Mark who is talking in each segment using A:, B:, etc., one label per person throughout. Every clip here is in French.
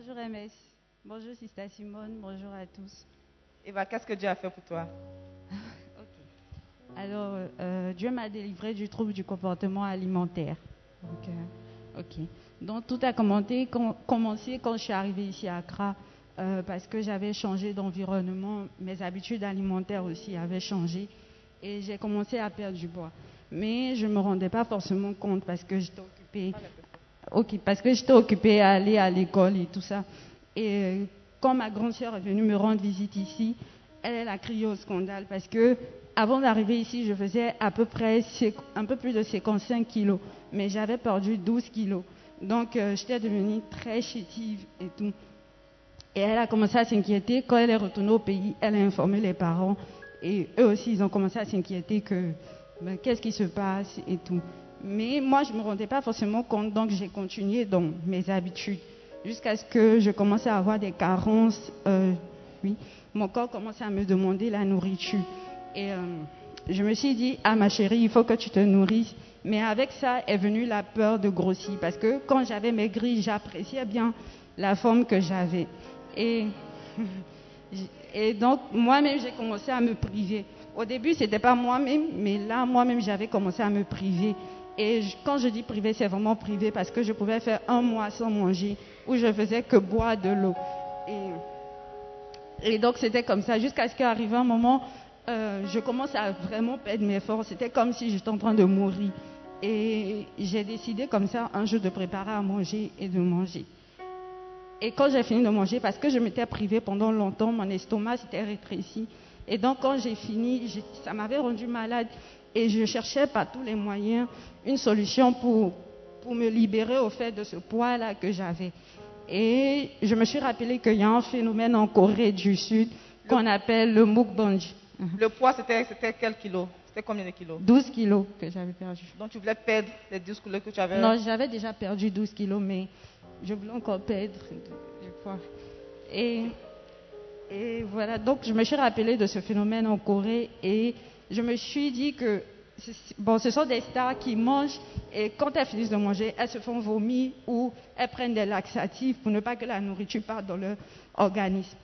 A: Bonjour MS. Bonjour Sista Simone. Bonjour à tous.
B: Eva, qu'est-ce que Dieu a fait pour toi?
A: Alors, euh, Dieu m'a délivré du trouble du comportement alimentaire. Donc, euh, ok. Donc, tout a commencé quand, commencé quand je suis arrivée ici à Accra euh, parce que j'avais changé d'environnement. Mes habitudes alimentaires aussi avaient changé et j'ai commencé à perdre du poids. Mais je ne me rendais pas forcément compte parce que j'étais occupée. Parce que j'étais occupée à aller à l'école et tout ça. Et euh, quand ma grande sœur est venue me rendre visite ici, elle, a crié au scandale parce que avant d'arriver ici, je faisais à peu près un peu plus de 55 kilos, mais j'avais perdu 12 kilos. Donc euh, j'étais devenue très chétive et tout. Et elle a commencé à s'inquiéter. Quand elle est retournée au pays, elle a informé les parents. Et eux aussi, ils ont commencé à s'inquiéter que ben, qu'est-ce qui se passe et tout. Mais moi, je ne me rendais pas forcément compte, donc j'ai continué dans mes habitudes. Jusqu'à ce que je commence à avoir des carences. euh, oui, mon corps commençait à me demander la nourriture. Et euh, je me suis dit, ah ma chérie, il faut que tu te nourrisses. Mais avec ça est venue la peur de grossir. Parce que quand j'avais maigri, j'appréciais bien la forme que j'avais. Et, et donc, moi-même, j'ai commencé à me priver. Au début, ce n'était pas moi-même, mais là, moi-même, j'avais commencé à me priver. Et quand je dis privé, c'est vraiment privé parce que je pouvais faire un mois sans manger, où je faisais que boire de l'eau. Et, donc, c'était comme ça, jusqu'à ce qu'arrive un moment, euh, je commence à vraiment perdre mes forces. C'était comme si j'étais en train de mourir. Et j'ai décidé comme ça, un jour, de préparer à manger et de manger. Et quand j'ai fini de manger, parce que je m'étais privée pendant longtemps, mon estomac s'était rétréci. Et donc quand j'ai fini, ça m'avait rendu malade. Et je cherchais par tous les moyens une solution pour, pour me libérer au fait de ce poids-là que j'avais. Et je me suis rappelé qu'il y a un phénomène en Corée du Sud qu'on appelle le mukbang.
B: Le poids, c'était quel kilo? C'était combien de kilos?
A: 12 kilos que j'avais perdu.
B: Donc tu voulais perdre les 12 kilos que tu avais?
A: Non, j'avais déjà perdu 12 kilos, mais je voulais encore perdre du poids. Et, et voilà, donc je me suis rappelé de ce phénomène en Corée et je me suis dit que ce sont des stars qui mangent et quand elles finissent de manger, elles se font vomir ou elles prennent des laxatifs pour ne pas que la nourriture parte dans leur organisme.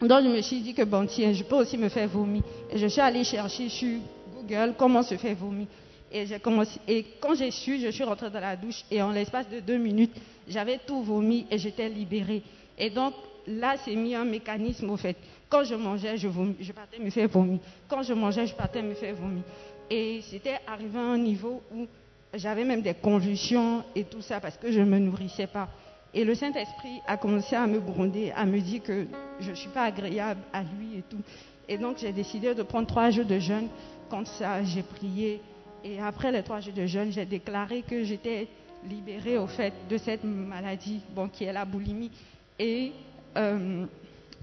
A: Donc je me suis dit que bon tiens, je peux aussi me faire vomir. Et je suis allée chercher sur Google comment se faire vomir. Et quand j'ai su, je suis rentrée dans la douche et en l'espace de deux minutes, j'avais tout vomi et j'étais libérée. Et donc là, c'est mis un mécanisme au fait. Quand je mangeais, je, partais me faire vomir. Quand je mangeais, je partais me faire vomir. Et c'était arrivé à un niveau où j'avais même des convulsions et tout ça parce que je ne me nourrissais pas. Et le Saint-Esprit a commencé à me gronder, à me dire que je ne suis pas agréable à lui et tout. Et donc j'ai décidé de prendre trois jours de jeûne. Quand ça, j'ai prié. Et après les trois jours de jeûne, j'ai déclaré que j'étais libérée au fait de cette maladie, bon, qui est la boulimie. Et euh,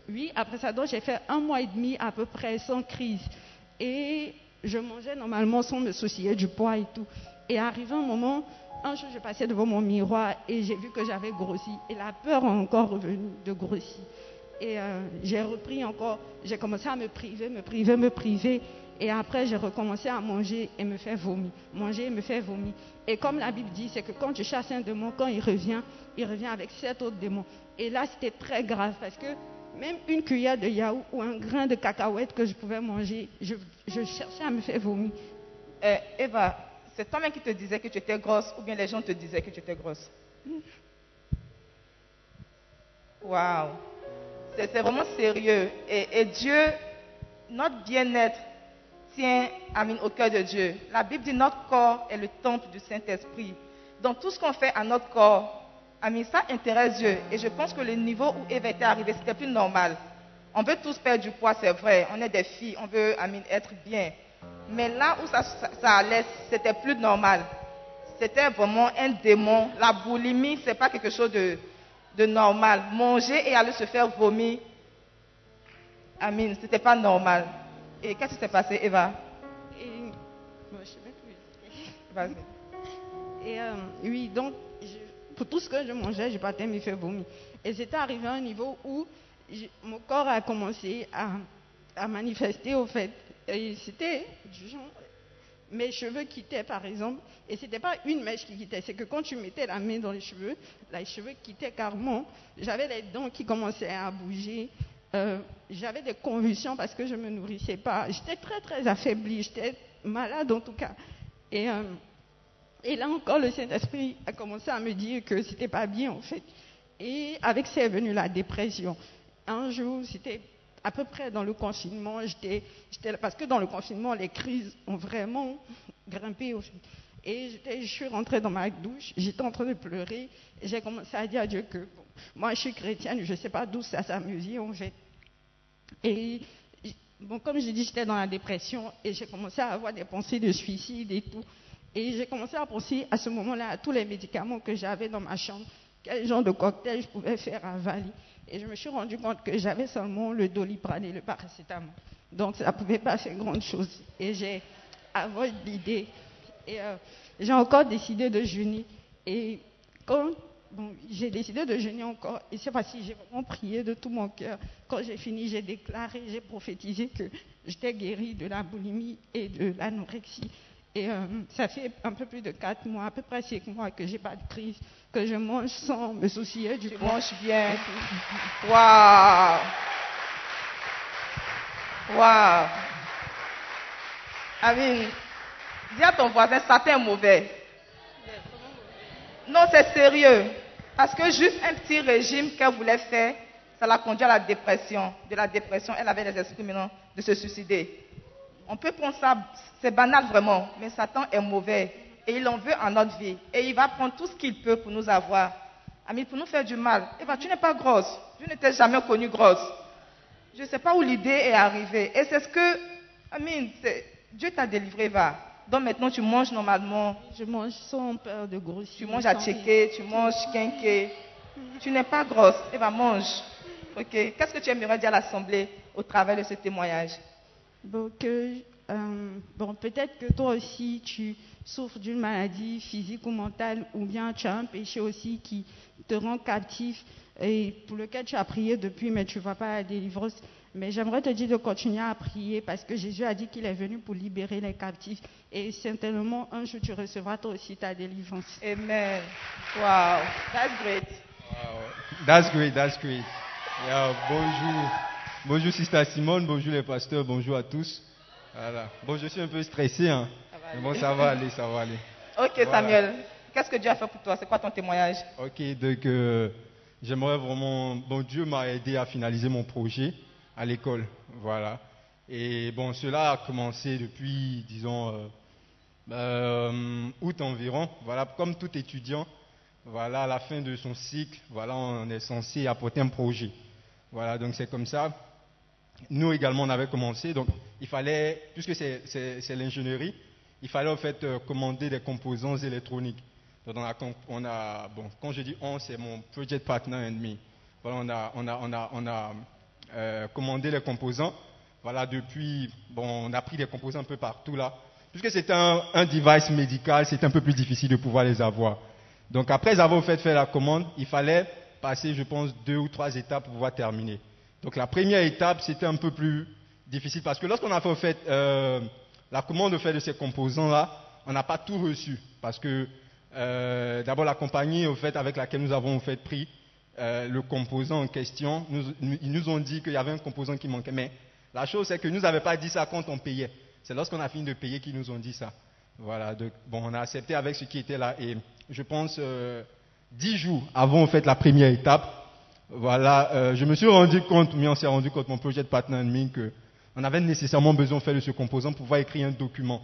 A: oui, après ça, donc j'ai fait un mois et demi à peu près sans crise. Et je mangeais normalement sans me soucier du poids et tout. Et arrivé un moment, un jour, je passais devant mon miroir et j'ai vu que j'avais grossi. Et la peur est encore revenue de grossir. Et euh, j'ai repris encore, j'ai commencé à me priver, me priver, me priver. Et après, j'ai recommencé à manger et me faire vomir. Manger et me faire vomir. Et comme la Bible dit, c'est que quand tu chasses un démon, quand il revient, il revient avec sept autres démons. Et là, c'était très grave parce que même une cuillère de yaourt ou un grain de cacahuète que je pouvais manger, je, cherchais à me faire vomir.
B: Euh, Eva, c'est toi-même qui te disais que tu étais grosse ou bien les gens te disaient que tu étais grosse? Waouh C'est vraiment sérieux. Et, Dieu notre bien-être tient Amin, au cœur de Dieu. La Bible dit notre corps est le temple du Saint-Esprit. Donc tout ce qu'on fait à notre corps, Amin, ça intéresse Dieu. Et je pense que le niveau où Eve était arrivée, c'était plus normal. On veut tous perdre du poids, c'est vrai. On est des filles, on veut Amin, être bien. Mais là où ça, ça, ça allait, c'était plus normal. C'était vraiment un démon. La boulimie, c'est pas quelque chose de, de normal. Manger et aller se faire vomir, Amin, c'était pas normal. Et qu'est-ce qui s'est passé, Eva?
A: Et, bon, je sais plus.
B: Vas-y.
A: Et euh, oui, donc, tout ce que je mangeais, je partais me faire vomir. Et c'était arrivé à un niveau où mon corps a commencé à, manifester, au fait. Et c'était du genre, mes cheveux quittaient, par exemple. Et c'était pas une mèche qui quittait, c'est que quand tu mettais la main dans les cheveux, les cheveux quittaient carrément. J'avais les dents qui commençaient à bouger. Euh, j'avais des convulsions parce que je me nourrissais pas. J'étais très, très affaiblie. J'étais malade, en tout cas. Et... euh, et là encore, le Saint-Esprit a commencé à me dire que c'était pas bien, en fait. Et avec ça est venue la dépression. Un jour, c'était à peu près dans le confinement, j'étais, parce que dans le confinement, les crises ont vraiment grimpé. au. Et je suis rentrée dans ma douche, j'étais en train de pleurer, j'ai commencé à dire à Dieu que, moi je suis chrétienne, je ne sais pas d'où ça s'amuse, en fait. Et bon, comme je dis, j'étais dans la dépression et j'ai commencé à avoir des pensées de suicide et tout. Et j'ai commencé à penser à ce moment-là à tous les médicaments que j'avais dans ma chambre, quel genre de cocktail je pouvais faire avaler. Et je me suis rendu compte que j'avais seulement le doliprane et le paracétamol. Donc ça ne pouvait pas faire grande chose. Et j'ai avoué l'idée. Et euh, j'ai encore décidé de jeûner. Et quand j'ai décidé de jeûner encore, et cette fois-ci, j'ai vraiment prié de tout mon cœur. Quand j'ai fini, j'ai déclaré, j'ai prophétisé que j'étais guérie de la boulimie et de l'anorexie. Et euh, ça fait un peu plus de 4 mois, à peu près 5 mois que j'ai pas de crise, que je mange sans me soucier du
B: Tu
A: poids.
B: manges bien. Waouh Waouh Amin, dis à ton voisin, Satan est mauvais. Non, c'est sérieux. Parce que juste un petit régime qu'elle voulait faire, ça l'a conduit à la dépression. De la dépression, elle avait les esprits maintenant de se suicider. On peut prendre ça, c'est banal vraiment, mais Satan est mauvais et il en veut en notre vie. Et il va prendre tout ce qu'il peut pour nous avoir. Ami, pour nous faire du mal. Eva, tu n'es pas grosse. Tu n'étais jamais connue grosse. Je ne sais pas où l'idée est arrivée. Et c'est ce que, Amine, Dieu t'a délivré, Eva. Donc maintenant, tu manges normalement.
A: Je mange sans peur de grossir.
B: Tu manges à checker, tu manges quinqué. Tu n'es pas grosse. Eva, mange. Ok. Qu'est-ce que tu aimerais dire à l'Assemblée au travers de ce témoignage?
A: Bon, que, euh, bon, peut-être que toi aussi tu souffres d'une maladie physique ou mentale, ou bien tu as un péché aussi qui te rend captif et pour lequel tu as prié depuis, mais tu ne vois pas la délivrance. Mais j'aimerais te dire de continuer à prier parce que Jésus a dit qu'il est venu pour libérer les captifs. Et certainement, un jour, tu recevras toi aussi ta délivrance.
B: Amen. Wow. That's great.
C: Wow. That's great, that's great. Yeah, bonjour. Bonjour Sister Simone, bonjour les pasteurs, bonjour à tous. Voilà. Bon, je suis un peu stressé, hein. Mais bon, ça va aller, ça va aller.
B: Ok,
C: Voilà.
B: Samuel. Qu'est-ce que Dieu a fait pour toi? C'est quoi ton témoignage?
C: Ok, donc euh, j'aimerais vraiment. Bon, Dieu m'a aidé à finaliser mon projet à l'école. Voilà. Et bon, cela a commencé depuis, disons, euh, euh, août environ. Voilà, comme tout étudiant, voilà, à la fin de son cycle, voilà, on est censé apporter un projet. Voilà, donc c'est comme ça. Nous également, on avait commencé. Donc, il fallait, puisque c'est- l'ingénierie, il fallait en fait euh, commander des composants électroniques. Donc, on a, bon, quand je dis on, c'est mon project partner and me. Voilà, on a, on a, on a, on a euh, commandé les composants. Voilà, depuis, bon, on a pris des composants un peu partout là. Puisque c'est un, un device médical, c'est un peu plus difficile de pouvoir les avoir. Donc, après avoir fait faire la commande, il fallait passer, je pense, deux ou trois étapes pour pouvoir terminer. Donc, la première étape, c'était un peu plus difficile parce que lorsqu'on a fait, euh, la commande au fait de ces composants-là, on n'a pas tout reçu parce que euh, d'abord la compagnie au fait avec laquelle nous avons au fait pris euh, le composant en question, nous, ils nous ont dit qu'il y avait un composant qui manquait. Mais la chose c'est que nous n'avaient pas dit ça quand on payait. C'est lorsqu'on a fini de payer qu'ils nous ont dit ça. Voilà. Donc, bon, on a accepté avec ce qui était là et je pense euh, dix jours avant au fait la première étape, voilà, euh, je me suis rendu compte, mais on s'est rendu compte, mon projet de partner me, que on avait nécessairement besoin de faire de ce composant pour pouvoir écrire un document.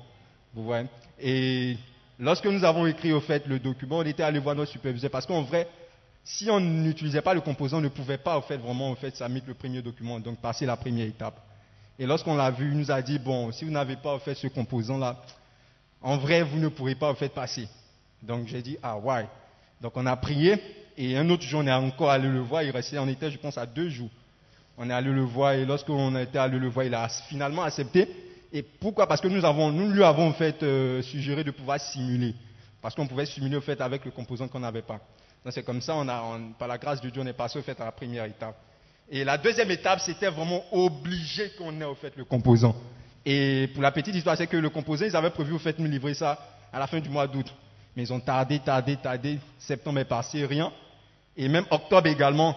C: Vous voyez Et lorsque nous avons écrit au fait le document, on était allé voir notre superviseur parce qu'en vrai, si on n'utilisait pas le composant, on ne pouvait pas au fait vraiment au fait submettre le premier document, donc passer la première étape. Et lorsqu'on l'a vu, il nous a dit bon, si vous n'avez pas au fait ce composant là, en vrai vous ne pourrez pas au fait passer. Donc j'ai dit ah ouais. Donc on a prié et un autre jour on est encore allé le voir. Il restait, on était je pense à deux jours. On est allé le voir et lorsqu'on était allé le voir, il a finalement accepté. Et pourquoi? Parce que nous, lui avons en fait euh, suggéré de pouvoir simuler. Parce qu'on pouvait simuler au fait avec le composant qu'on n'avait pas. Donc c'est comme ça, on a, par la grâce de Dieu, on est passé au fait à la première étape. Et la deuxième étape, c'était vraiment obligé qu'on ait au fait le composant. Et pour la petite histoire, c'est que le composant, ils avaient prévu au fait nous livrer ça à la fin du mois d'août. Mais ils ont tardé, tardé, tardé. Septembre est passé, rien. Et même octobre également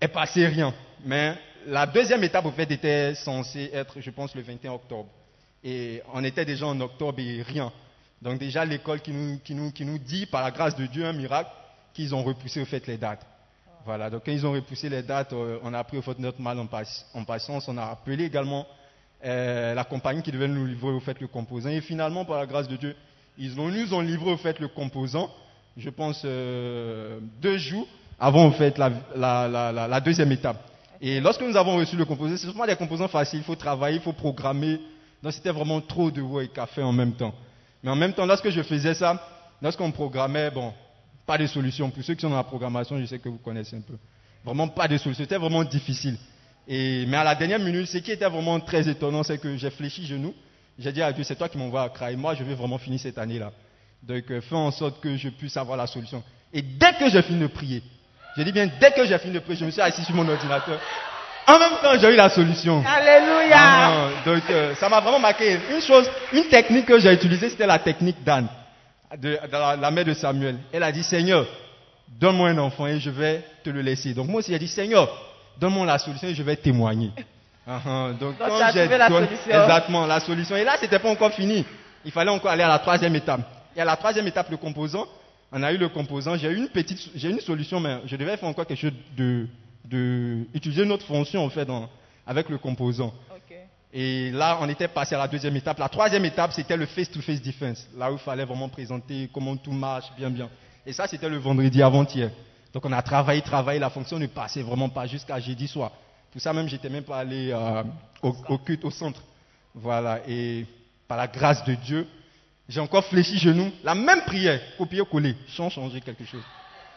C: est passé, rien. Mais la deuxième étape, au fait, était censée être, je pense, le 21 octobre. Et on était déjà en octobre et rien. Donc déjà, l'école qui nous, qui, nous, qui nous dit, par la grâce de Dieu, un miracle, qu'ils ont repoussé au fait les dates. Voilà, donc quand ils ont repoussé les dates, euh, on a pris au fait notre mal en, en patience. On a appelé également euh, la compagnie qui devait nous livrer au fait le composant. Et finalement, par la grâce de Dieu, ils nous ont livré au fait le composant, je pense, euh, deux jours avant au fait la, la, la, deuxième étape. Et lorsque nous avons reçu le composant, c'est vraiment des composants faciles, il faut travailler, il faut programmer. Donc c'était vraiment trop de work à faire en même temps. Mais en même temps, lorsque je faisais ça, lorsqu'on programmait, bon, pas de solution. Pour ceux qui sont dans la programmation, je sais que vous connaissez un peu. Vraiment pas de solution. C'était vraiment difficile. Et, mais à la dernière minute, ce qui était vraiment très étonnant, c'est que j'ai fléchi genoux. J'ai dit à Dieu, c'est toi qui m'envoies à Accra. Et moi, je vais vraiment finir cette année-là. Donc, euh, fais en sorte que je puisse avoir la solution. Et dès que j'ai fini de prier, je dis bien, dès que j'ai fini de prier, je me suis assis sur mon ordinateur. En même temps, j'ai eu la solution.
D: Alléluia.
C: Ah donc, euh, ça m'a vraiment marqué. Une chose, une technique que j'ai utilisée, c'était la technique d'Anne de, la, mère de Samuel. Elle a dit, Seigneur, donne-moi un enfant et je vais te le laisser. Donc moi aussi, j'ai dit, Seigneur, donne-moi la solution et je vais témoigner.
D: Uh -huh. Donc, quand j'ai la solution.
C: Exactement, la solution. Et là, c'était pas encore fini. Il fallait encore aller à la troisième étape. Et à la troisième étape, le composant, on a eu le composant. J'ai eu une petite, j'ai une solution, mais je devais faire encore quelque chose de, de utiliser une autre fonction en fait dans, avec le composant. Et là, on était passé à la deuxième étape. La troisième étape, c'était le face-to-face defense. Là où il fallait vraiment présenter comment tout marche bien, bien. Et ça, c'était le vendredi avant-hier. Donc, on a travaillé, travaillé. La fonction ne passait vraiment pas jusqu'à jeudi soir. Tout ça, même, j'étais même pas allé euh, au, au, culte, au centre. Voilà. Et par la grâce de Dieu, j'ai encore fléchi genoux. La même prière, copier-coller, sans changer quelque chose.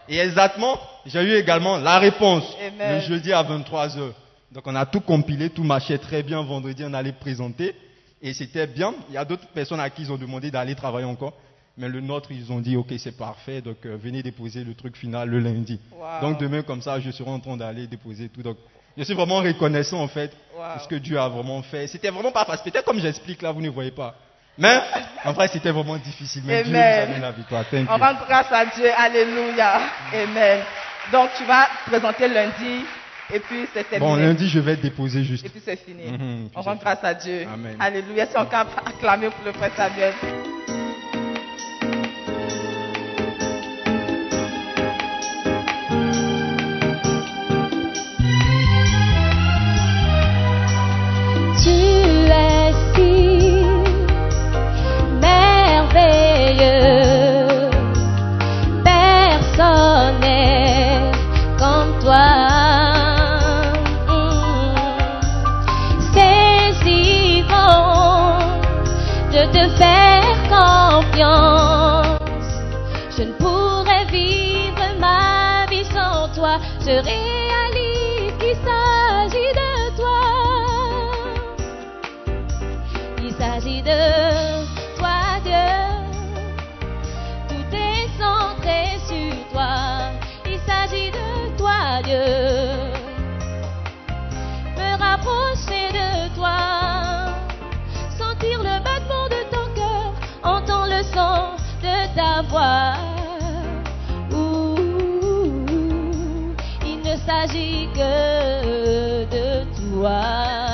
C: Et exactement, j'ai eu également la réponse le jeudi à 23 heures. Donc on a tout compilé, tout marchait très bien. Vendredi, on allait présenter. Et c'était bien. Il y a d'autres personnes à qui ils ont demandé d'aller travailler encore. Mais le nôtre, ils ont dit, OK, c'est parfait. Donc euh, venez déposer le truc final le lundi. Donc demain, comme ça, je serai en train d'aller déposer tout. Donc je suis vraiment reconnaissant en fait de ce que Dieu a vraiment fait. C'était vraiment pas facile. Peut-être comme j'explique là, vous ne voyez pas. Mais en vrai, c'était vraiment difficile. Mais Dieu nous a donné la victoire.
D: On rend grâce à Dieu. Alléluia. Amen. Donc tu vas présenter lundi et puis c'est terminé.
C: Bon, lundi, je vais déposer juste.
D: Et puis c'est fini. Mhm, on rend grâce à Dieu. Amen. Alléluia. Si on peut acclamer pour le frère Samuel. Toi, Dieu Tout est centré sur toi. Il s'agit de toi, Dieu. Me rapprocher de toi. Sentir le battement de ton cœur. Entendre le son de ta voix. Ou il ne s'agit que de toi.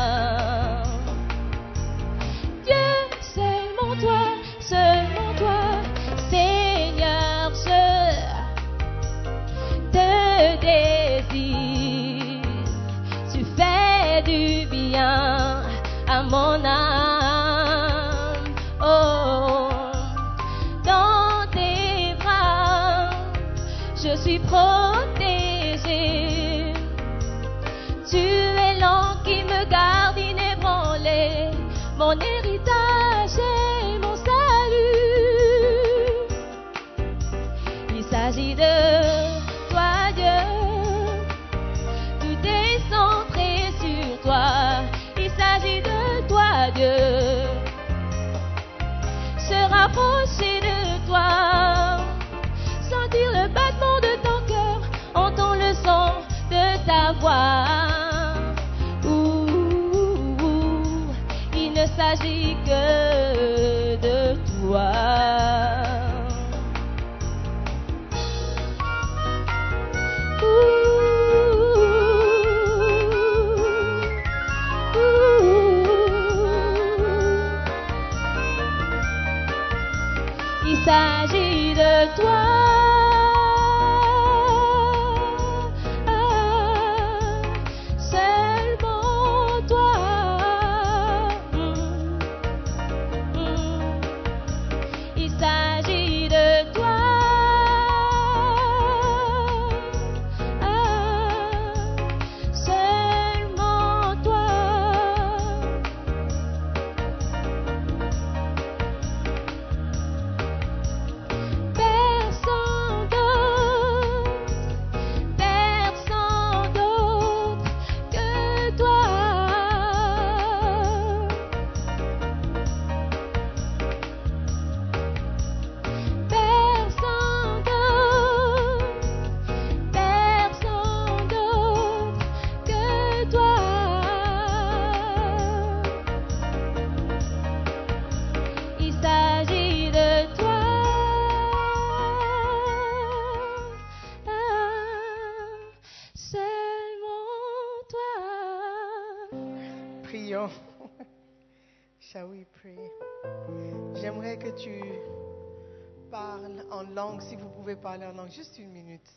E: Parler en langue, juste une minute.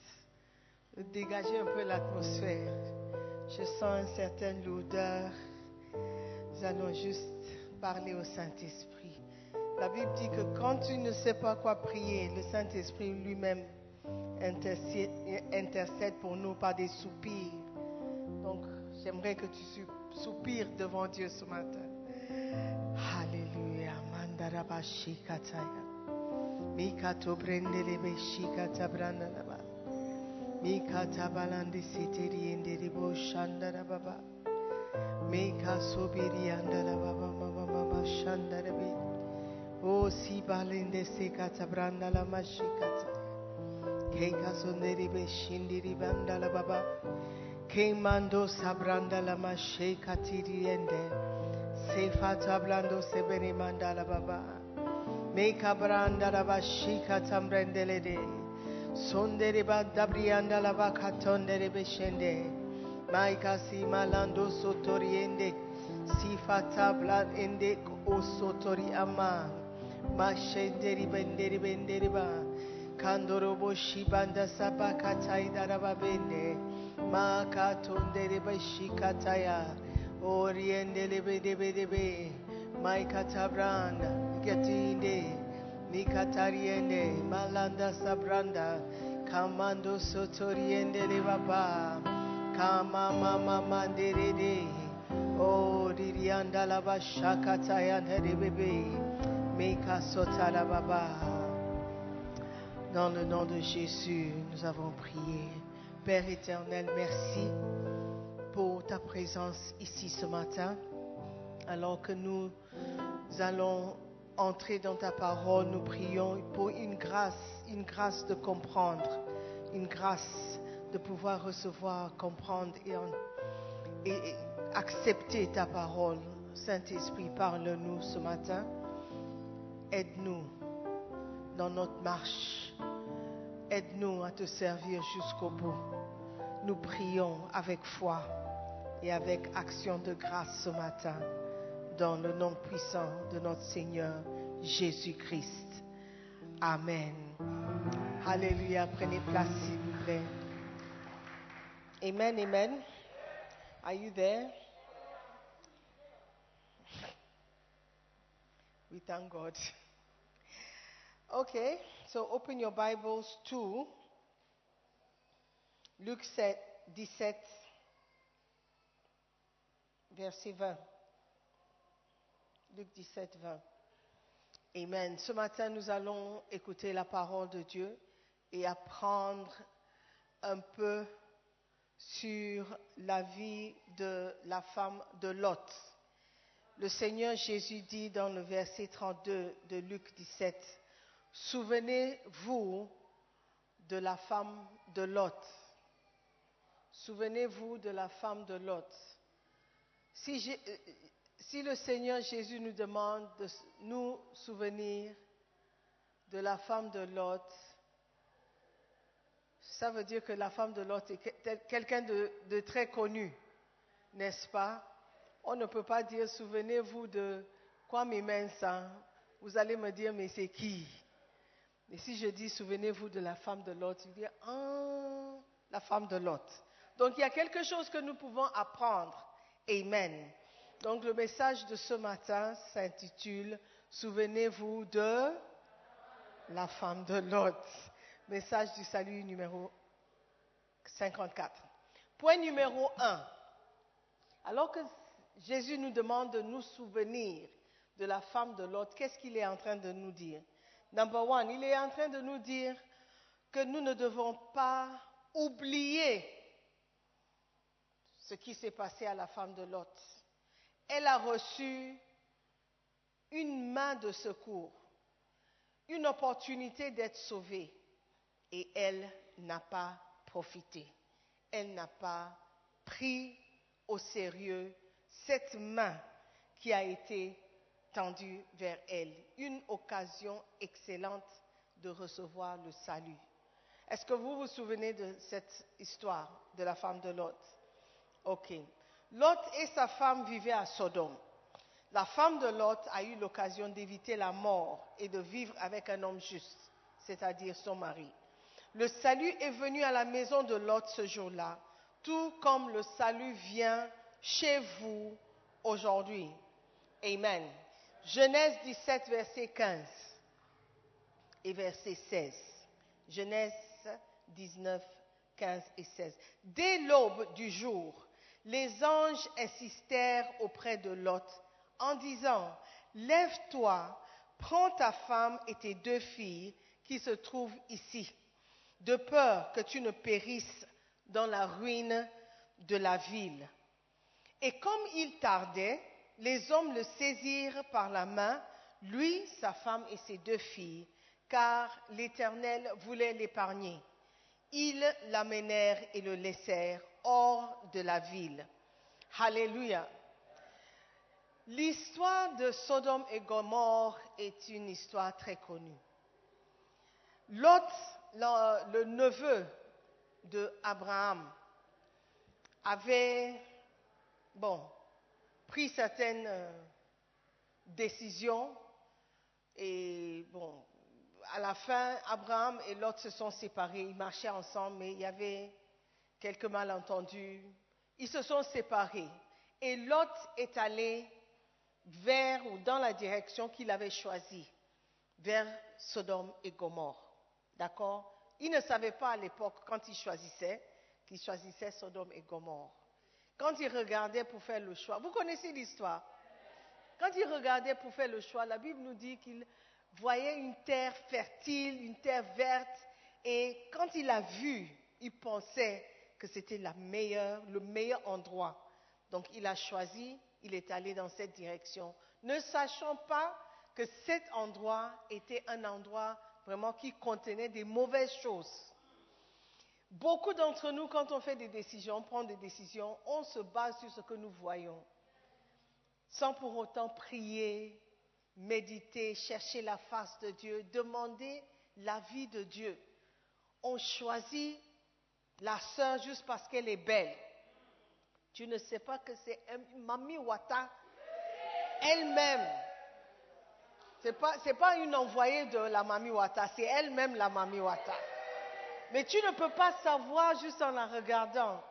E: Dégager un peu l'atmosphère. Je sens une certaine lourdeur. Nous allons juste parler au Saint-Esprit. La Bible dit que quand tu ne sais pas quoi prier, le Saint-Esprit lui-même intercède, pour nous par des soupirs. Donc, j'aimerais que tu sou- soupires devant Dieu ce matin. Alléluia. Mandaraba Mika to prendele beshika tabranda baba. Mika tabalandi sitiri indi bo shanda baba. Mika sobiri andara baba mama mama shandara be. O si balende seka tabranda la mashikata. Keika sonderi beshindiri bandala baba. Kemando sabranda la mashikatiri ende. Sefa tablando sebere mandala baba. Meka branda la bashika tambrendele de. Sondere banda brianda la bakatondere beshende. Maika si malando sotoriende. Sifata blan ende o sotori ama. Mashenderi benderi benderi ba. Kandoro boshi banda sabakatai daraba bende. Makatondere bashikataya. Oriendele bede bede be. Maikata branda. Getinde. Nikatariende. Malanda sabranda. Kamando sotoriende le baba. Kama mama mandere de. Oh, dirianda la bashakataya ndere bebe. Meka sotala baba. Dans le nom de Jésus, nous avons prié. Père éternel, merci pour ta présence ici ce matin. Alors que nous allons entrer dans ta parole, nous prions pour une grâce, une grâce de comprendre, une grâce de pouvoir recevoir, comprendre et, accepter ta parole. Saint-Esprit, parle-nous ce matin. Aide-nous dans notre marche. Aide-nous à te servir jusqu'au bout. Nous prions avec foi et avec action de grâce ce matin dans le nom puissant de notre Seigneur Jésus-Christ. Amen. Alléluia. Prenez place, s'il vous plaît. Amen, amen. Are you there? We thank God. Okay, so open your Bibles to Luc 7, 17, verset 20. Luc 17, 20. Amen. Ce matin, nous allons écouter la parole de Dieu et apprendre un peu sur la vie de la femme de Lot. Le Seigneur Jésus dit dans le verset 32 de Luc 17, Souvenez-vous de la femme de Lot. Souvenez-vous de la femme de Lot. Si, euh, si le Seigneur Jésus nous demande de nous souvenir de la femme de Lot, ça veut dire que la femme de Lot est quelqu'un de, très connu, n'est-ce pas? On ne peut pas dire souvenez-vous de Kwame Mensah. Vous allez me dire mais c'est qui? Et si je dis souvenez-vous de la femme de Lot, vous dire ah, la femme de Lot. Donc il y a quelque chose que nous pouvons apprendre. Amen. Donc le message de ce matin s'intitule Souvenez-vous de la femme de Lot. Message du salut numéro 54. Point numéro 1. Alors que Jésus nous demande de nous souvenir de la femme de Lot, qu'est-ce qu'il est en train de nous dire? Number one, il est en train de nous dire que nous ne devons pas oublier ce qui s'est passé à la femme de Lot. Elle a reçu une main de secours, une opportunité d'être sauvée, et elle n'a pas profité. Elle n'a pas pris au sérieux cette main qui a été tendue vers elle. Une occasion excellente de recevoir le salut. Est-ce que vous vous souvenez de cette histoire de la femme de Lot? Ok. Lot et sa femme vivaient à Sodome. La femme de Lot a eu l'occasion d'éviter la mort et de vivre avec un homme juste, c'est-à-dire son mari. Le salut est venu à la maison de Lot ce jour-là, tout comme le salut vient chez vous aujourd'hui. Amen. Genèse 17, verset 15 et verset 16. Genèse 19, 15 et 16. Dès l'aube du jour, les anges insistèrent auprès de Lot en disant, Lève-toi, prends ta femme et tes deux filles qui se trouvent ici, de peur que tu ne périsses dans la ruine de la ville. Et comme il tardait, les hommes le saisirent par la main, lui, sa femme et ses deux filles, car l'Éternel voulait l'épargner. Ils l'amenèrent et le laissèrent hors de la ville. Alléluia. L'histoire de Sodome et Gomorre est une histoire très connue. Lot, le, neveu de Abraham, avait, bon, pris certaines euh, décisions et, bon, à la fin, Abraham et Lot se sont séparés. Ils marchaient ensemble, mais il y avait quelques malentendus. Ils se sont séparés. Et Lot est allé vers ou dans la direction qu'il avait choisie, vers Sodome et Gomorre. D'accord? Il ne savait pas à l'époque, quand il choisissait, qu'il choisissait Sodome et Gomorre. Quand il regardait pour faire le choix, vous connaissez l'histoire? Quand il regardait pour faire le choix, la Bible nous dit qu'il voyait une terre fertile, une terre verte, et quand il a vu, il pensait que c'était la meilleure, le meilleur endroit. Donc il a choisi, il est allé dans cette direction, ne sachant pas que cet endroit était un endroit vraiment qui contenait des mauvaises choses. Beaucoup d'entre nous, quand on fait des décisions, on prend des décisions, on se base sur ce que nous voyons, sans pour autant prier, méditer, chercher la face de Dieu, demander l'avis de Dieu. On choisit la sœur juste parce qu'elle est belle. Tu ne sais pas que c'est Mami Wata elle-même. Ce n'est pas, pas une envoyée de la Mami Wata, c'est elle-même la Mami Wata. Mais tu ne peux pas savoir juste en la regardant.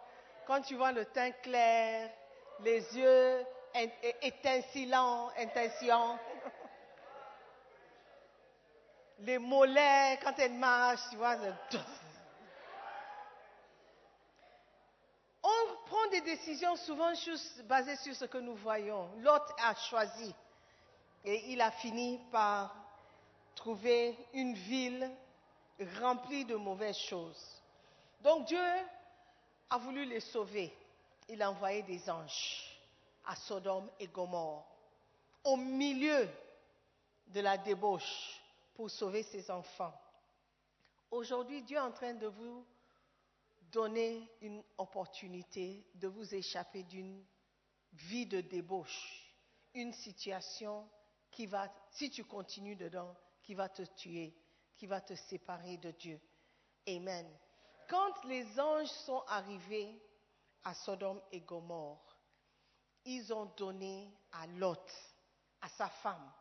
E: Quand tu vois le teint clair, les yeux étincelants, étincelants, les mollets, quand elle marche, tu vois. On prend des décisions souvent juste basées sur ce que nous voyons. L'autre a choisi et il a fini par trouver une ville remplie de mauvaises choses. Donc Dieu a voulu les sauver. Il a envoyé des anges à Sodome et Gomorre, au milieu de la débauche, pour sauver ses enfants. Aujourd'hui, Dieu est en train de vous donner une opportunité de vous échapper d'une vie de débauche, une situation qui va, si tu continues dedans, qui va te tuer, qui va te séparer de Dieu. Amen. Quand les anges sont arrivés à Sodome et Gomorre, ils ont donné à Lot, à sa femme,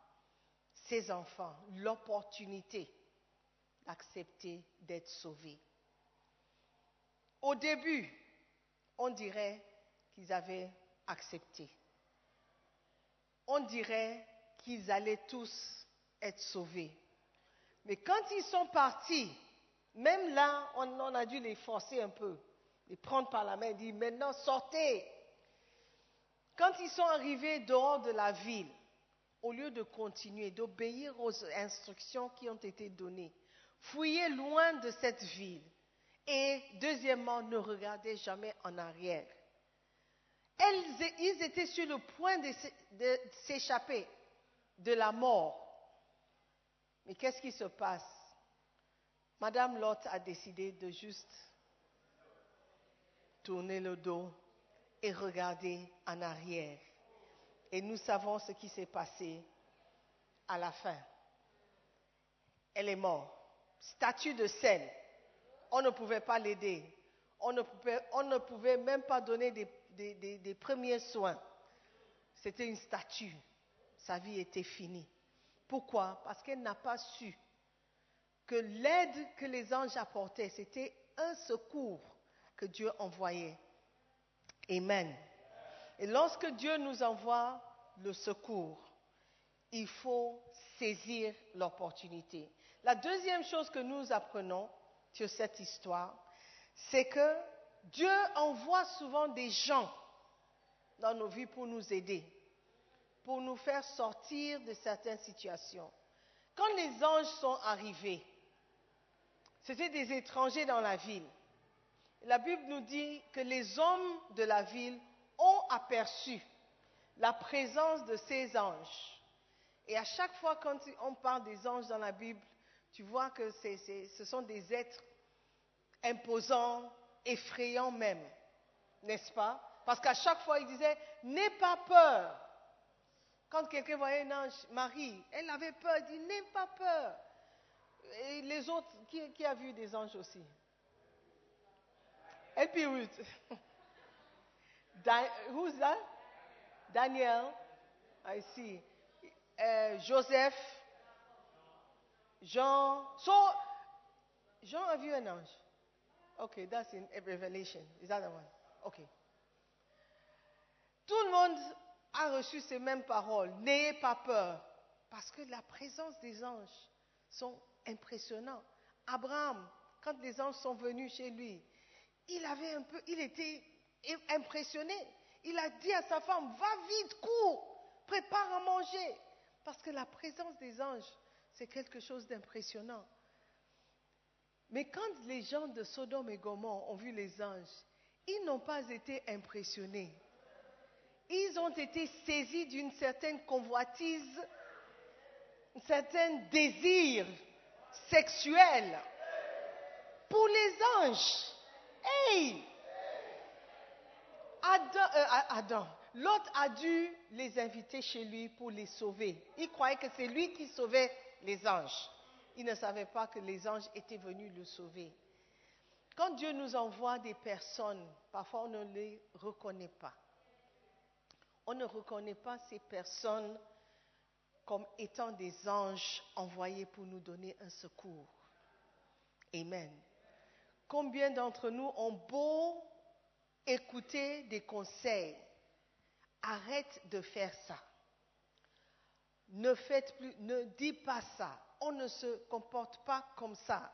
E: ses enfants, l'opportunité d'accepter d'être sauvés. Au début, on dirait qu'ils avaient accepté. On dirait qu'ils allaient tous être sauvés. Mais quand ils sont partis, même là, on, a dû les forcer un peu, les prendre par la main dire, maintenant sortez. Quand ils sont arrivés dehors de la ville, au lieu de continuer, d'obéir aux instructions qui ont été données, fouillez loin de cette ville. Et deuxièmement, ne regardez jamais en arrière. ils étaient sur le point de s'échapper de la mort. Mais qu'est-ce qui se passe? Madame Lot a décidé de juste tourner le dos et regarder en arrière. Et nous savons ce qui s'est passé à la fin. Elle est morte. Statue de sel. On ne pouvait pas l'aider. On, ne pouvait même pas donner des premiers soins. C'était une statue. Sa vie était finie. Pourquoi? Parce qu'elle n'a pas su que l'aide que les anges apportaient, c'était un secours que Dieu envoyait. Amen. Et lorsque Dieu nous envoie le secours, il faut saisir l'opportunité. La deuxième chose que nous apprenons sur cette histoire, c'est que Dieu envoie souvent des gens dans nos vies pour nous aider, pour nous faire sortir de certaines situations. Quand les anges sont arrivés, c'était des étrangers dans la ville. La Bible nous dit que les hommes de la ville ont aperçu la présence de ces anges. Et à chaque fois quand on parle des anges dans la Bible, tu vois que ce sont des êtres imposants, effrayants même, n'est-ce pas? Parce qu'à chaque fois, ils disaient, n'aie pas peur. Quand quelqu'un voyait un ange, Marie, elle avait peur, elle dit, n'aie pas peur. Et les autres, qui, a vu des anges aussi? Et puis who's that? Daniel. I see. Uh, Joseph. Jean. So, Jean a vu un ange? Okay, that's in Revelation. Is that the one? Okay. Tout le monde a reçu ces mêmes paroles. N'ayez pas peur. Parce que la présence des anges sont impressionnant. Abraham, quand les anges sont venus chez lui, il avait un peu, il était impressionné. Il a dit à sa femme, va vite, cours, prépare à manger. Parce que la présence des anges, c'est quelque chose d'impressionnant. Mais quand les gens de Sodome et Gomorre ont vu les anges, ils n'ont pas été impressionnés. Ils ont été saisis d'une certaine convoitise, un certain désir sexuelle pour les anges. Hey! Euh, Adam, l'autre a dû les inviter chez lui pour les sauver. Il croyait que c'est lui qui sauvait les anges. Il ne savait pas que les anges étaient venus le sauver. Quand Dieu nous envoie des personnes, parfois on ne les reconnaît pas. On ne reconnaît pas ces personnes comme étant des anges envoyés pour nous donner un secours. Amen. Combien d'entre nous ont beau écouter des conseils, arrête de faire ça. Ne faites plus, ne dis pas ça. on ne se comporte pas comme ça.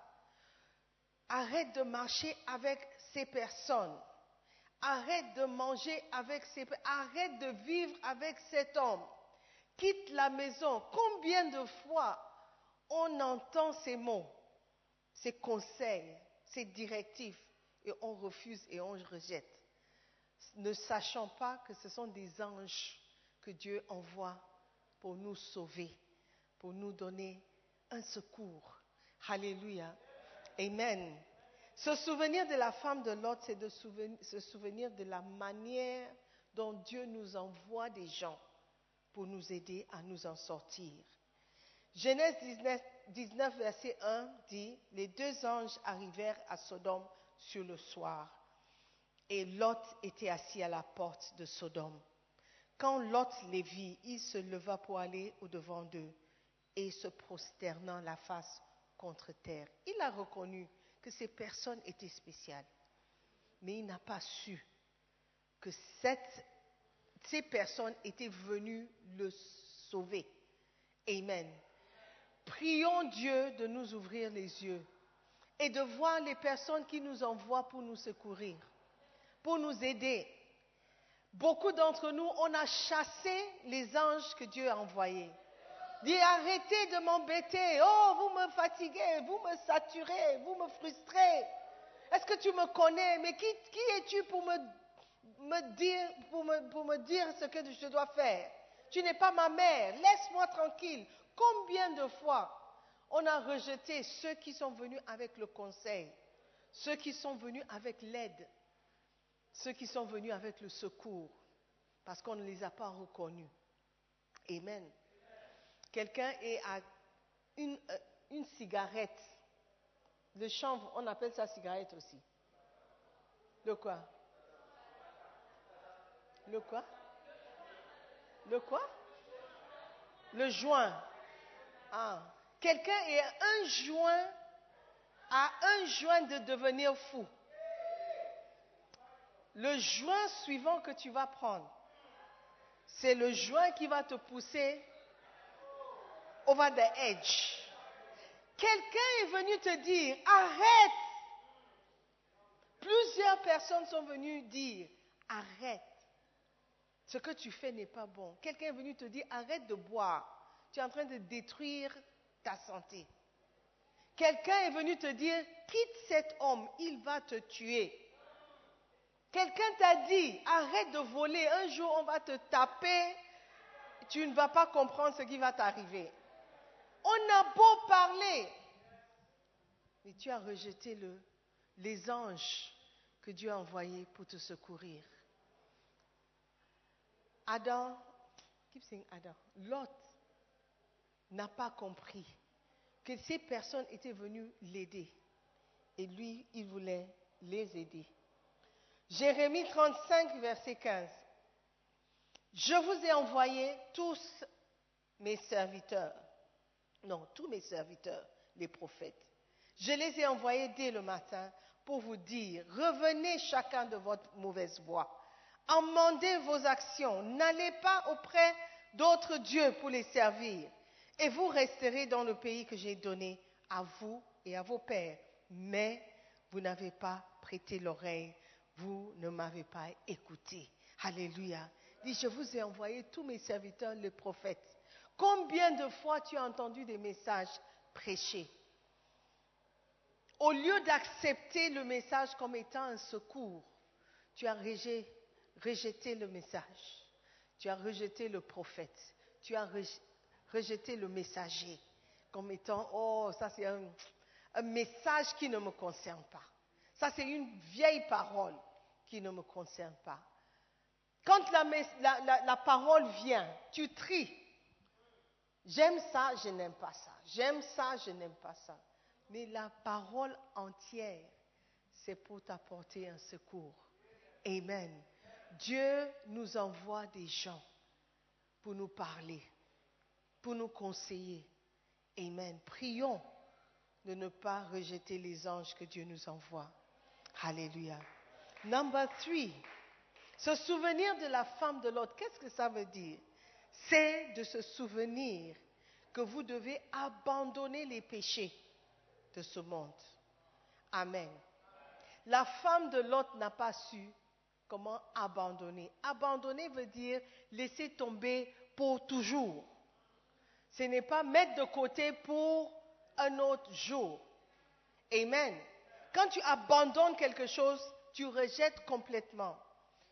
E: Arrête de marcher avec ces personnes. Arrête de manger avec ces Arrête de vivre avec cet homme. Quitte la maison. Combien de fois on entend ces mots, ces conseils, ces directives et on refuse et on rejette, ne sachant pas que ce sont des anges que Dieu envoie pour nous sauver, pour nous donner un secours. Alléluia. Amen. Se souvenir de la femme de l'autre, c'est de se souvenir de la manière dont Dieu nous envoie des gens pour nous aider à nous en sortir. Genèse 19, 19, verset 1 dit, les deux anges arrivèrent à Sodome sur le soir, et Lot était assis à la porte de Sodome. Quand Lot les vit, il se leva pour aller au-devant d'eux, et se prosternant la face contre terre. Il a reconnu que ces personnes étaient spéciales, mais il n'a pas su que ces personnes étaient venues le sauver. Amen. Prions Dieu de nous ouvrir les yeux et de voir les personnes qui nous envoient pour nous secourir, pour nous aider. Beaucoup d'entre nous, on a chassé les anges que Dieu a envoyés. Dit arrêtez de m'embêter. Oh, vous me fatiguez, vous me saturez, vous me frustrez. Est-ce que tu me connais? Mais qui, es-tu pour me, dire, pour me dire ce que je dois faire? Tu n'es pas ma mère. Laisse-moi tranquille. Combien de fois on a rejeté ceux qui sont venus avec le conseil, ceux qui sont venus avec l'aide, ceux qui sont venus avec le secours, parce qu'on ne les a pas reconnus. Amen. Quelqu'un est à une, euh, une cigarette. Le chanvre, on appelle ça cigarette aussi. Le quoi? Le quoi? Le quoi? Le joint. Ah. Quelqu'un est un joint à un joint de devenir fou. Le joint suivant que tu vas prendre, c'est le joint qui va te pousser over the edge. Quelqu'un est venu te dire, arrête. Plusieurs personnes sont venues dire, arrête. Ce que tu fais n'est pas bon. Quelqu'un est venu te dire, arrête de boire tu es en train de détruire ta santé. Quelqu'un est venu te dire, quitte cet homme, il va te tuer. Quelqu'un t'a dit, arrête de voler, un jour on va te taper, tu ne vas pas comprendre ce qui va t'arriver. On a beau parler, mais tu as rejeté le, les anges que Dieu a envoyés pour te secourir. Adam, keep Adam, Lot n'a pas compris que ces personnes étaient venues l'aider. Et lui, il voulait les aider. Jérémie 35, verset 15. Je vous ai envoyé tous mes serviteurs. Non, tous mes serviteurs, les prophètes. Je les ai envoyés dès le matin pour vous dire, revenez chacun de votre mauvaise voie. Amendez vos actions. N'allez pas auprès d'autres dieux pour les servir et vous resterez dans le pays que j'ai donné à vous et à vos pères. Mais vous n'avez pas prêté l'oreille, vous ne m'avez pas écouté. Alléluia. Dit, je vous ai envoyé tous mes serviteurs, les prophètes. Combien de fois tu as entendu des messages prêchés? Au lieu d'accepter le message comme étant un secours, tu as rejeté, le message. Tu as rejeté le prophète. Tu as rejeter le messager comme étant, oh, ça c'est un, message qui ne me concerne pas. Ça c'est une vieille parole qui ne me concerne pas. Quand la, parole vient, tu tries. J'aime ça, je n'aime pas ça. J'aime ça, je n'aime pas ça. Mais la parole entière, c'est pour t'apporter un secours. Amen. Dieu nous envoie des gens pour nous parler pour nous conseiller. Amen. Prions de ne pas rejeter les anges que Dieu nous envoie. Alléluia. Number three. Se souvenir de la femme de l'autre, qu'est-ce que ça veut dire? C'est de se souvenir que vous devez abandonner les péchés de ce monde. Amen. La femme de Lot n'a pas su comment abandonner. Abandonner veut dire laisser tomber pour toujours. Ce n'est pas mettre de côté pour un autre jour. Amen. Quand tu abandonnes quelque chose, tu rejettes complètement.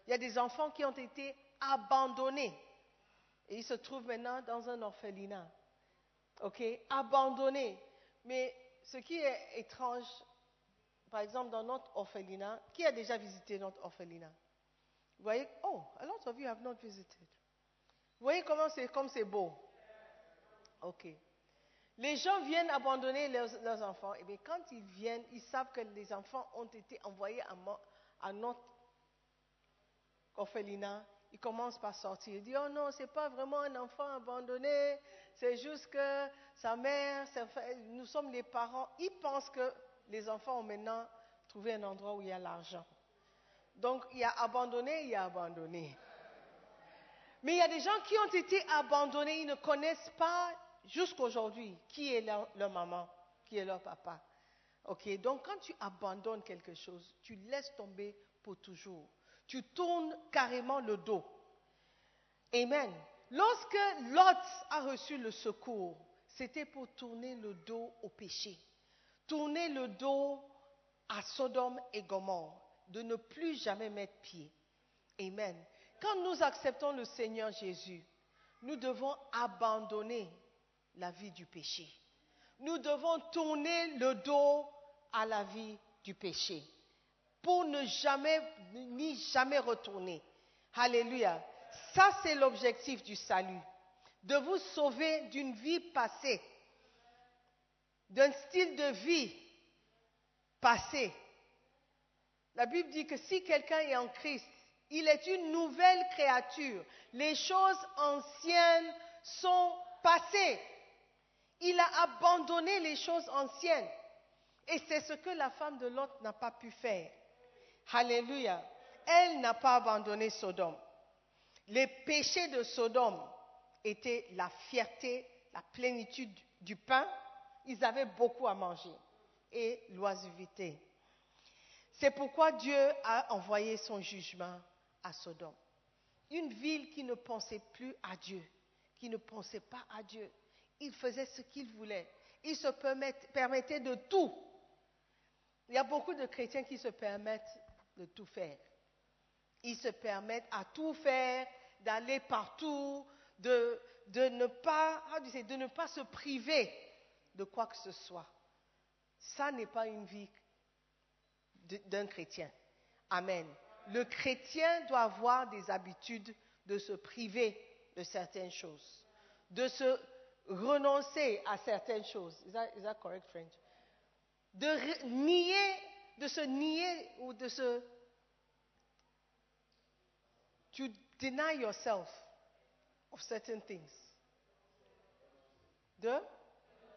E: Il y a des enfants qui ont été abandonnés et ils se trouvent maintenant dans un orphelinat. OK? Abandonnés. Mais ce qui est étrange, par exemple, dans notre orphelinat, qui a déjà visité notre orphelinat? Vous voyez? Oh, a lot of you have not visited. Vous voyez comment c'est comme c'est beau? Ok. Les gens viennent abandonner leurs, enfants. Et bien, quand ils viennent, ils savent que les enfants ont été envoyés à, à notre orphelinat. Ils commencent par sortir. Ils disent Oh non, ce n'est pas vraiment un enfant abandonné. C'est juste que sa mère, nous sommes les parents. Ils pensent que les enfants ont maintenant trouvé un endroit où il y a l'argent. Donc, il y a abandonné, il y a abandonné. Mais il y a des gens qui ont été abandonnés, ils ne connaissent pas jusqu'aujourd'hui qui est leur, maman, qui est leur papa. Ok, donc quand tu abandonnes quelque chose, tu laisses tomber pour toujours. Tu tournes carrément le dos. Amen. Lorsque Lot a reçu le secours, c'était pour tourner le dos au péché, tourner le dos à Sodome et Gomorre, de ne plus jamais mettre pied. Amen. Quand nous acceptons le Seigneur Jésus, nous devons abandonner la vie du péché. Nous devons tourner le dos à la vie du péché pour ne jamais, ni jamais retourner. Alléluia. Ça, c'est l'objectif du salut. De vous sauver d'une vie passée, d'un style de vie passé. La Bible dit que si quelqu'un est en Christ, il est une nouvelle créature. Les choses anciennes sont passées. Il a abandonné les choses anciennes. Et c'est ce que la femme de Lot n'a pas pu faire. Alléluia. Elle n'a pas abandonné Sodome. Les péchés de Sodome étaient la fierté, la plénitude du pain. Ils avaient beaucoup à manger et l'oisiveté. C'est pourquoi Dieu a envoyé son jugement à Sodome. Une ville qui ne pensait plus à Dieu, qui ne pensait pas à Dieu. Il faisait ce qu'il voulait. Il se permettait de tout. Il y a beaucoup de chrétiens qui se permettent de tout faire. Ils se permettent à tout faire, d'aller partout, de, ne pas, de ne pas se priver de quoi que ce soit. Ça n'est pas une vie d'un chrétien. Amen. Le chrétien doit avoir des habitudes de se priver de certaines choses, de se renoncer à certaines choses. Is that, correct French? De nier, de se nier ou de se. To deny yourself of certain things. De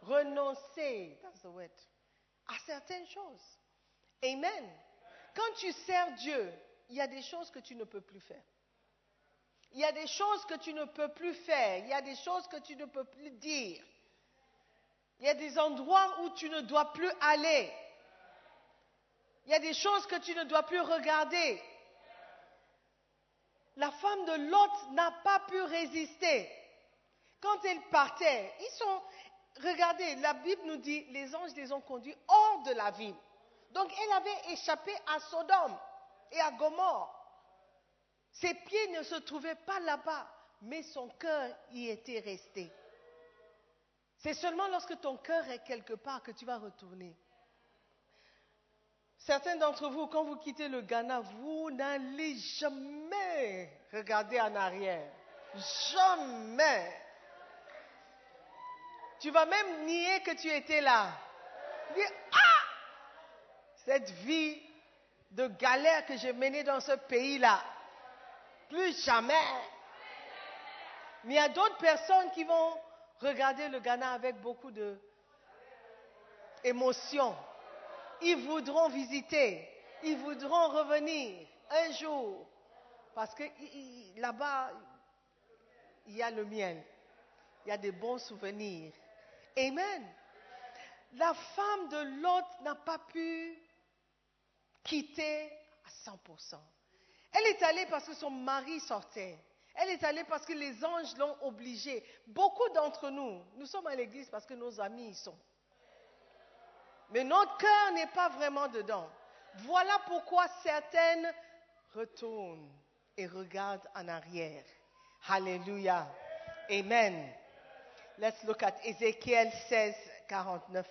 E: renoncer, that's the word, à certaines choses. Amen. Quand tu sers Dieu, il y a des choses que tu ne peux plus faire. Il y a des choses que tu ne peux plus faire. Il y a des choses que tu ne peux plus dire. Il y a des endroits où tu ne dois plus aller. Il y a des choses que tu ne dois plus regarder. La femme de Lot n'a pas pu résister. Quand elle partait, ils sont, regardez, la Bible nous dit, les anges les ont conduits hors de la ville. Donc elle avait échappé à Sodome et à Gomorre. Ses pieds ne se trouvaient pas là-bas, mais son cœur y était resté. C'est seulement lorsque ton cœur est quelque part que tu vas retourner. Certains d'entre vous, quand vous quittez le Ghana, vous n'allez jamais regarder en arrière. Jamais. Tu vas même nier que tu étais là. Dire, ah, cette vie de galère que j'ai menée dans ce pays-là, plus jamais. Mais il y a d'autres personnes qui vont regarder le Ghana avec beaucoup de émotion. Ils voudront visiter, ils voudront revenir un jour, parce que là-bas, il y a le miel. Il y a des bons souvenirs. Amen. La femme de Lot n'a pas pu quitter à 100%. Elle est allée parce que son mari sortait. Elle est allée parce que les anges l'ont obligée. Beaucoup d'entre nous, nous sommes à l'église parce que nos amis y sont. Mais notre cœur n'est pas vraiment dedans. Voilà pourquoi certaines retournent et regardent en arrière. Alléluia. Amen. Let's look at Ezekiel 16, 49.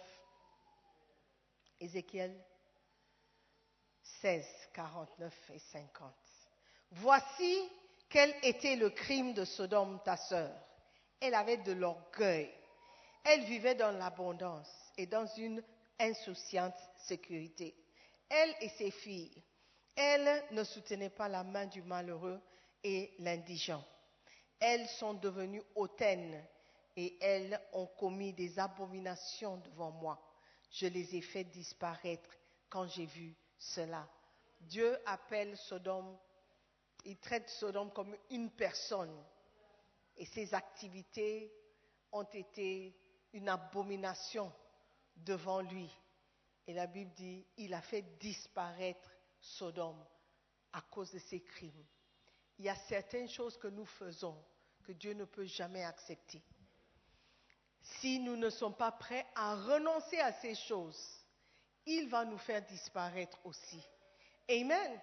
E: Ézéchiel 16, 49 et 50. Voici quel était le crime de Sodome, ta sœur. Elle avait de l'orgueil. Elle vivait dans l'abondance et dans une insouciante sécurité. Elle et ses filles. Elles ne soutenaient pas la main du malheureux et l'indigent. Elles sont devenues hautaines et elles ont commis des abominations devant moi. Je les ai fait disparaître quand j'ai vu cela. Dieu appelle Sodome, il traite Sodome comme une personne et ses activités ont été une abomination devant lui. Et la Bible dit, il a fait disparaître Sodome à cause de ses crimes. Il y a certaines choses que nous faisons que Dieu ne peut jamais accepter. Si nous ne sommes pas prêts à renoncer à ces choses, il va nous faire disparaître aussi. Amen.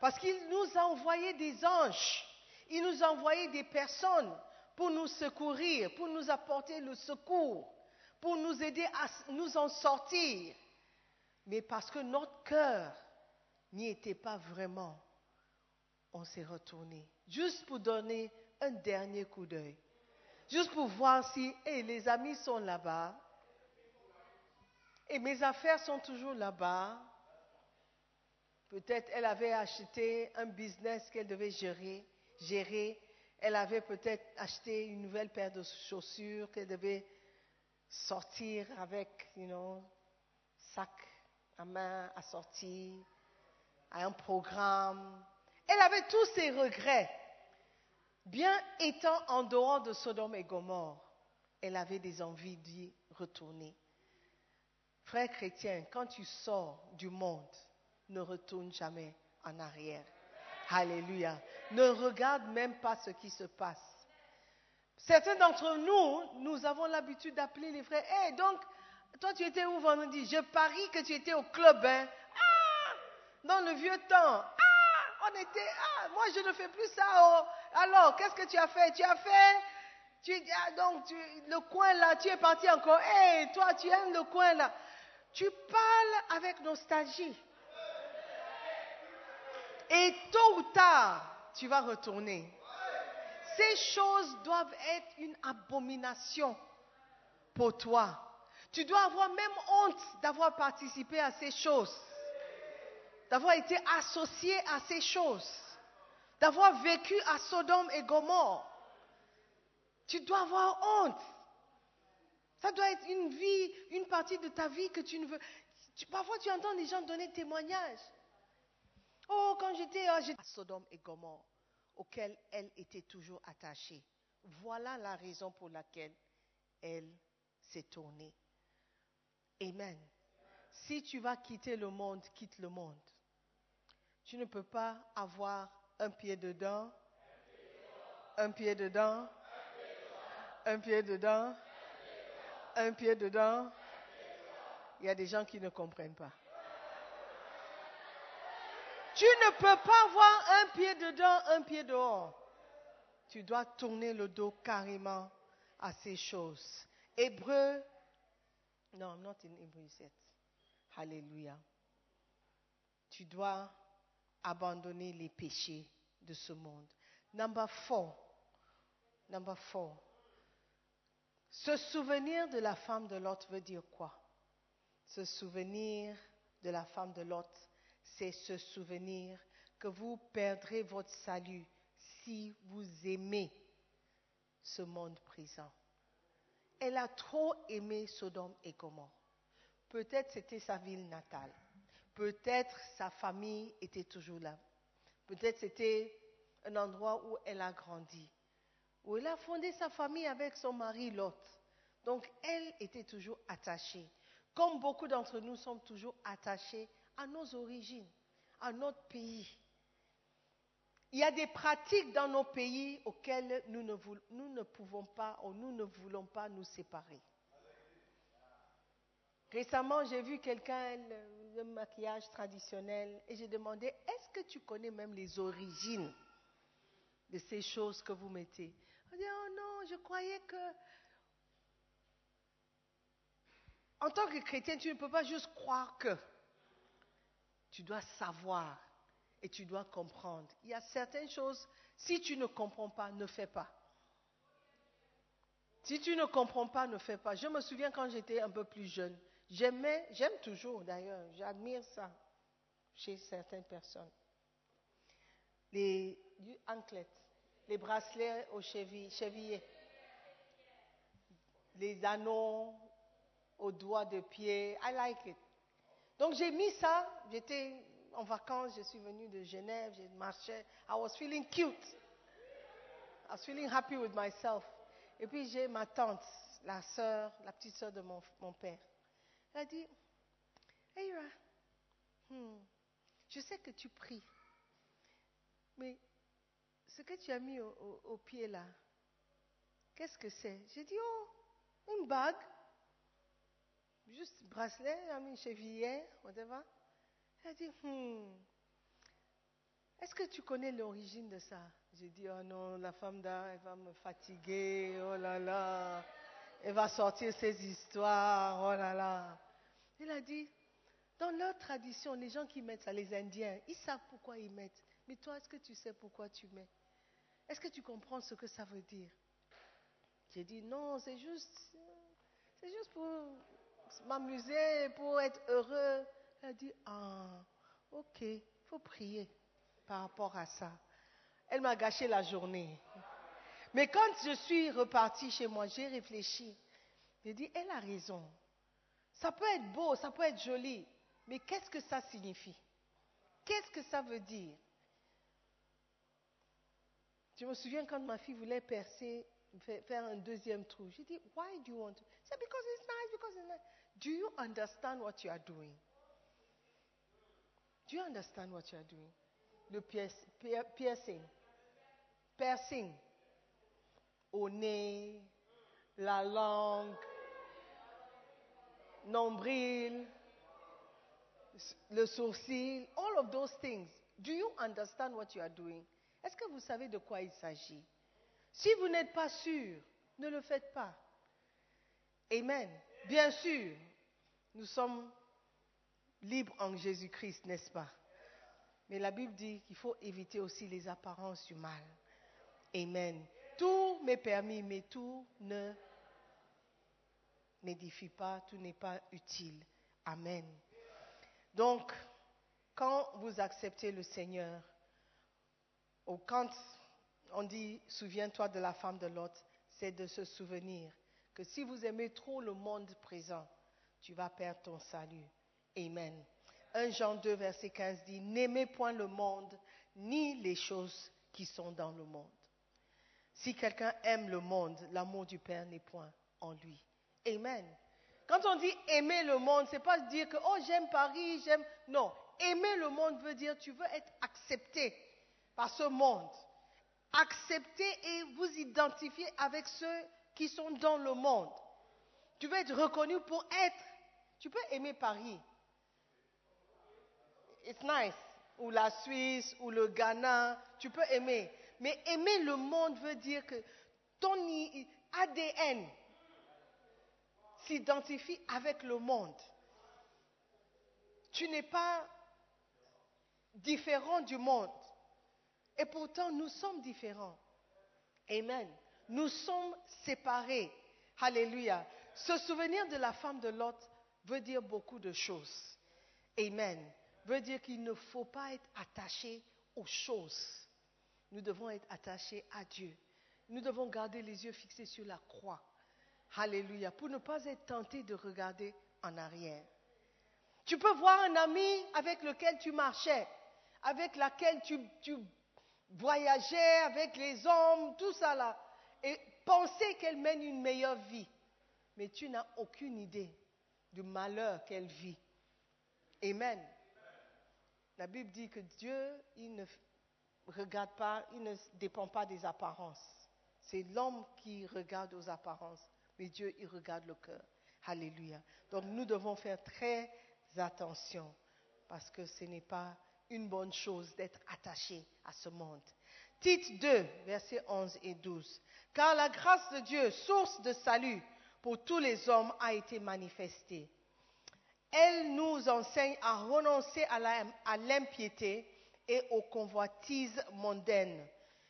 E: Parce qu'il nous a envoyé des anges, il nous a envoyé des personnes pour nous secourir, pour nous apporter le secours, pour nous aider à nous en sortir. Mais parce que notre cœur n'y était pas vraiment, on s'est retourné. Juste pour donner un dernier coup d'œil. Juste pour voir si eh, les amis sont là-bas. Et mes affaires sont toujours là-bas. Peut-être elle avait acheté un business qu'elle devait gérer, gérer. Elle avait peut-être acheté une nouvelle paire de chaussures qu'elle devait sortir avec, you know, sac à main à sortir, à un programme. Elle avait tous ses regrets. Bien étant en dehors de Sodome et Gomorre, elle avait des envies d'y retourner. Frère chrétien, quand tu sors du monde, ne retourne jamais en arrière. Alléluia. Ne regarde même pas ce qui se passe. Certains d'entre nous, nous avons l'habitude d'appeler les frères. Hé, donc, toi tu étais où vendredi? Je parie que tu étais au club, hein Ah Dans le vieux temps. Ah On était. Ah Moi je ne fais plus ça. Oh. Alors, qu'est-ce que tu as fait? Tu as fait. Ah, donc, le coin là, tu es parti encore. Hé, toi tu aimes le coin là. Tu parles avec nostalgie. Et tôt ou tard, tu vas retourner. Ces choses doivent être une abomination pour toi. Tu dois avoir même honte d'avoir participé à ces choses, d'avoir été associé à ces choses, d'avoir vécu à Sodome et Gomorre. Tu dois avoir honte. Ça doit être une vie, une partie de ta vie que tu ne veux. parfois, tu entends des gens donner témoignages. Oh, quand j'étais à Sodome et Gomorre, auquel elle était toujours attachée. Voilà la raison pour laquelle elle s'est tournée. Amen. Si tu vas quitter le monde, quitte le monde. Tu ne peux pas avoir un pied dedans, un pied dedans, un pied dedans, un pied dedans. Il y a des gens qui ne comprennent pas. Tu ne peux pas avoir un pied dedans, un pied dehors. Tu dois tourner le dos carrément à ces choses. Hébreu, non, I'm not in Hebrew yet. Hallelujah. Tu dois abandonner les péchés de ce monde. Number four. Number four. Se souvenir de la femme de l'autre veut dire quoi? Se souvenir de la femme de l'autre c'est se souvenir que vous perdrez votre salut si vous aimez ce monde présent. Elle a trop aimé Sodome et Gomorre. Peut-être c'était sa ville natale. Peut-être sa famille était toujours là. Peut-être c'était un endroit où elle a grandi, où elle a fondé sa famille avec son mari Lot. Donc elle était toujours attachée. Comme beaucoup d'entre nous sommes toujours attachés à nos origines, à notre pays. Il y a des pratiques dans nos pays auxquelles nous ne, voul- nous ne pouvons pas ou nous ne voulons pas nous séparer. Récemment, j'ai vu quelqu'un, le, le maquillage traditionnel, et j'ai demandé, est-ce que tu connais même les origines de ces choses que vous mettez? On dit, oh non, je croyais que... En tant que chrétien, tu ne peux pas juste croire que. Tu dois savoir et tu dois comprendre. Il y a certaines choses, si tu ne comprends pas, ne fais pas. Si tu ne comprends pas, ne fais pas. Je me souviens quand j'étais un peu plus jeune, j'aimais, j'aime toujours d'ailleurs, j'admire ça chez certaines personnes. Les anklets, les bracelets aux chevilles, les anneaux aux doigts de pied. I like it. Donc j'ai mis ça, j'étais en vacances, je suis venue de Genève, j'ai marché, I was feeling cute. I was feeling happy with myself. Et puis j'ai ma tante, la sœur, la petite sœur de mon, père. Elle a dit, Hey Ira, hmm, je sais que tu pries, mais ce que tu as mis au, au- au pied là, qu'est-ce que c'est? J'ai dit, oh, une bague. Juste bracelet, j'ai mis une whatever. Elle a dit, hmm, est-ce que tu connais l'origine de ça? J'ai dit, oh non, la femme d'art, elle va me fatiguer, oh là là. Elle va sortir ses histoires, oh là là. Elle a dit, dans leur tradition, les gens qui mettent ça, les Indiens, ils savent pourquoi ils mettent. Mais toi, est-ce que tu sais pourquoi tu mets? Est-ce que tu comprends ce que ça veut dire? J'ai dit, non, c'est juste, c'est juste pour m'amuser, pour être heureux. Elle dit, ah, ok, il faut prier par rapport à ça. Elle m'a gâché la journée. Mais quand je suis repartie chez moi, j'ai réfléchi. J'ai dit, elle a raison. Ça peut être beau, ça peut être joli, mais qu'est-ce que ça signifie? Qu'est-ce que ça veut dire? Je me souviens quand ma fille voulait percer, fa- faire un deuxième trou. J'ai dit, why do you want to? Said, because it's nice, because it's nice. Do you understand what you are doing? Do you understand what you are doing? Le pierc- pier- piercing. Piercing. Au nez, la langue, nombril, le sourcil, all of those things. Do you understand what you are doing? Est-ce que vous savez de quoi il s'agit? Si vous n'êtes pas sûr, ne le faites pas. Amen. Bien sûr, nous sommes libres en Jésus-Christ, n'est-ce pas? Mais la Bible dit qu'il faut éviter aussi les apparences du mal. Amen. Tout m'est permis, mais tout ne n'édifie pas, tout n'est pas utile. Amen. Donc, quand vous acceptez le Seigneur, ou quand on dit souviens-toi de la femme de Lot, c'est de se souvenir que si vous aimez trop le monde présent, tu vas perdre ton salut. Amen. 1 Jean 2, verset 15 dit, n'aimez point le monde, ni les choses qui sont dans le monde. Si quelqu'un aime le monde, l'amour du Père n'est point en lui. Amen. Quand on dit aimer le monde, c'est pas dire que oh j'aime Paris, j'aime non, aimer le monde veut dire tu veux être accepté par ce monde. Accepter et vous identifier avec ceux qui sont dans le monde. Tu veux être reconnu pour être. Tu peux aimer Paris. It's nice. Ou la Suisse, ou le Ghana, tu peux aimer. Mais aimer le monde veut dire que ton ADN s'identifie avec le monde. Tu n'es pas différent du monde. Et pourtant, nous sommes différents. Amen. Nous sommes séparés. Alléluia. Se souvenir de la femme de Lot veut dire beaucoup de choses. Amen. Veut dire qu'il ne faut pas être attaché aux choses. Nous devons être attachés à Dieu. Nous devons garder les yeux fixés sur la croix. Alléluia. Pour ne pas être tenté de regarder en arrière. Tu peux voir un ami avec lequel tu marchais, avec lequel tu, tu voyageais, avec les hommes, tout ça là. et penser qu'elle mène une meilleure vie. Mais tu n'as aucune idée du malheur qu'elle vit. Amen. La Bible dit que Dieu, il ne regarde pas, il ne dépend pas des apparences. C'est l'homme qui regarde aux apparences, mais Dieu, il regarde le cœur. Alléluia. Donc nous devons faire très attention parce que ce n'est pas une bonne chose d'être attaché à ce monde. Tite 2, versets 11 et 12. Car la grâce de Dieu, source de salut pour tous les hommes, a été manifestée. Elle nous enseigne à renoncer à l'impiété et aux convoitises mondaines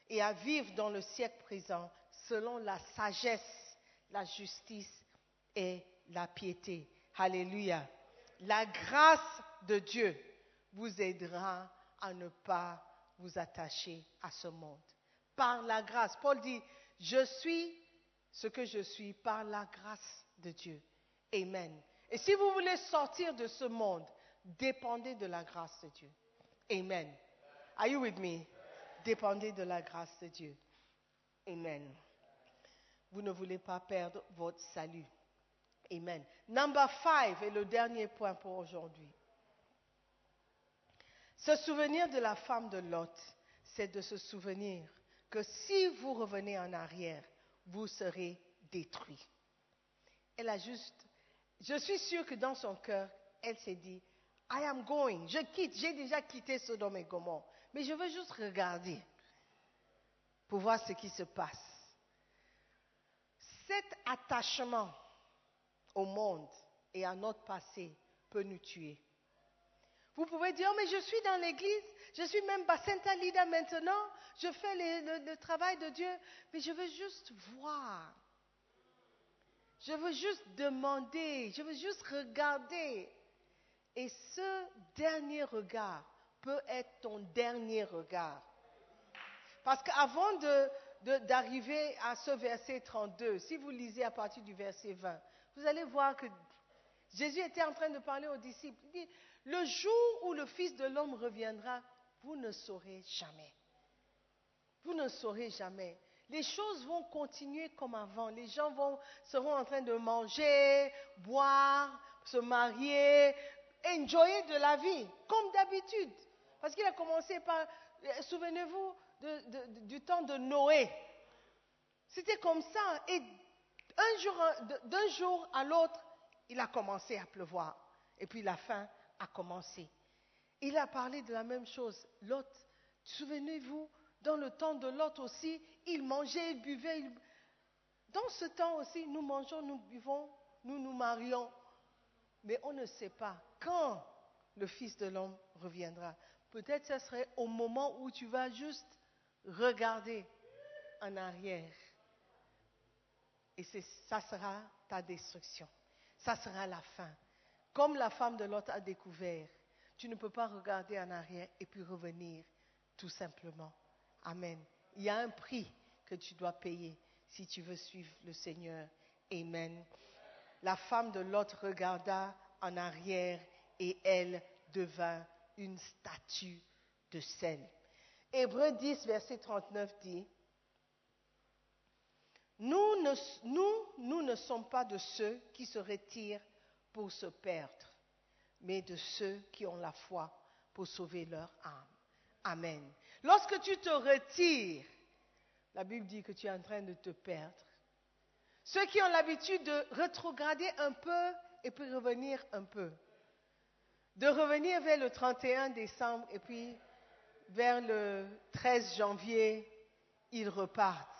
E: et à vivre dans le siècle présent selon la sagesse, la justice et la piété. Alléluia. La grâce de Dieu vous aidera à ne pas vous attacher à ce monde. Par la grâce. Paul dit, je suis ce que je suis par la grâce de Dieu. Amen. Et si vous voulez sortir de ce monde, dépendez de la grâce de Dieu. Amen. Are you with me? Dépendez de la grâce de Dieu. Amen. Vous ne voulez pas perdre votre salut. Amen. Number five est le dernier point pour aujourd'hui. Se souvenir de la femme de Lot, c'est de se souvenir que si vous revenez en arrière, vous serez détruit. Elle a juste, je suis sûre que dans son cœur, elle s'est dit, I am going, je quitte, j'ai déjà quitté Sodome et Gomorre, mais je veux juste regarder pour voir ce qui se passe. Cet attachement au monde et à notre passé peut nous tuer. Vous pouvez dire, mais je suis dans l'église, je suis même Bacenta Lida maintenant, je fais le, le, travail de Dieu, mais je veux juste voir. Je veux juste demander, je veux juste regarder. Et ce dernier regard peut être ton dernier regard. Parce qu'avant d'arriver à ce verset 32, si vous lisez à partir du verset 20, vous allez voir que Jésus était en train de parler aux disciples. Il dit, le jour où le Fils de l'homme reviendra, vous ne saurez jamais. Vous ne saurez jamais. Les choses vont continuer comme avant. Les gens seront en train de manger, boire, se marier, enjoyer de la vie, comme d'habitude. Parce qu'il a commencé par, souvenez-vous du temps de Noé. C'était comme ça. Et un jour, d'un jour à l'autre, il a commencé à pleuvoir. Et puis la fin a commencé. Il a parlé de la même chose. Lot, souvenez-vous, dans le temps de Lot aussi, il mangeait, il buvait. Dans ce temps aussi, nous mangeons, nous buvons, nous nous marions. Mais on ne sait pas quand le Fils de l'homme reviendra. Peut-être ce serait au moment où tu vas juste regarder en arrière. Et ça sera ta destruction. Ça sera la fin. Comme la femme de l'autre a découvert, tu ne peux pas regarder en arrière et puis revenir tout simplement. Amen. Il y a un prix que tu dois payer si tu veux suivre le Seigneur. Amen. La femme de l'autre regarda en arrière et elle devint une statue de sel. Hébreu 10, verset 39 dit, nous ne sommes pas de ceux qui se retirent pour se perdre, mais de ceux qui ont la foi pour sauver leur âme. Amen. Lorsque tu te retires, la Bible dit que tu es en train de te perdre. Ceux qui ont l'habitude de rétrograder un peu et puis revenir un peu. De revenir vers le 31 décembre et puis vers le 13 janvier, ils repartent.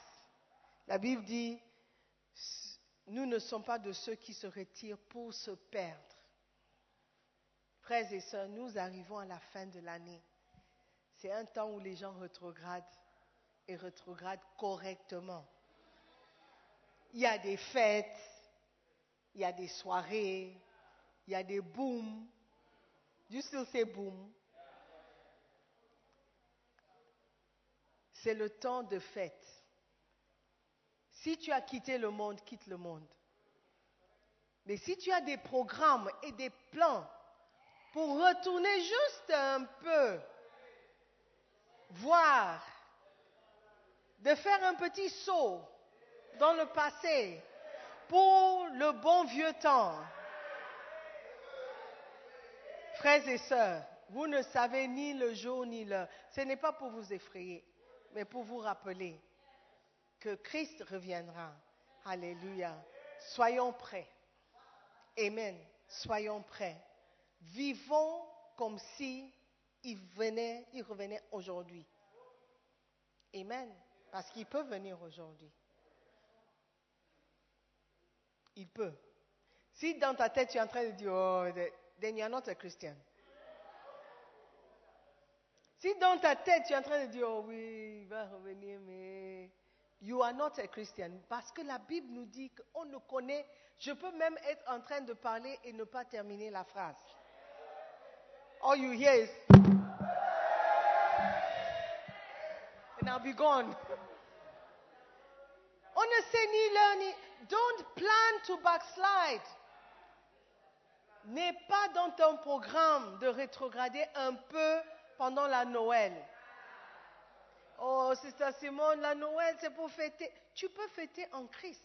E: La Bible dit, nous ne sommes pas de ceux qui se retirent pour se perdre. Frères et sœurs, nous arrivons à la fin de l'année. C'est un temps où les gens rétrogradent et rétrogradent correctement. Il y a des fêtes, il y a des soirées, il y a des booms. You still say? C'est le temps de fête. Si tu as quitté le monde, quitte le monde. Mais si tu as des programmes et des plans pour retourner juste un peu, voir, de faire un petit saut dans le passé pour le bon vieux temps. Frères et sœurs, vous ne savez ni le jour ni l'heure. Ce n'est pas pour vous effrayer, mais pour vous rappeler que Christ reviendra. Alléluia. Soyons prêts. Amen. Soyons prêts. Vivons comme si il venait, il revenait aujourd'hui. Amen. Parce qu'il peut venir aujourd'hui. Il peut. Si dans ta tête tu es en train de dire, oh, then you're not a Christian. Si dans ta tête tu es en train de dire, oh oui, il va revenir, mais you are not a Christian. Parce que la Bible nous dit qu'on ne connaît, je peux même être en train de parler et ne pas terminer la phrase. All you hear is, and I'll be gone. On ne sait ni l'heure ni. Don't plan to backslide. N'est pas dans ton programme de rétrograder un peu pendant la Noël. Oh, Sister Simone, la Noël, c'est pour fêter. Tu peux fêter en Christ.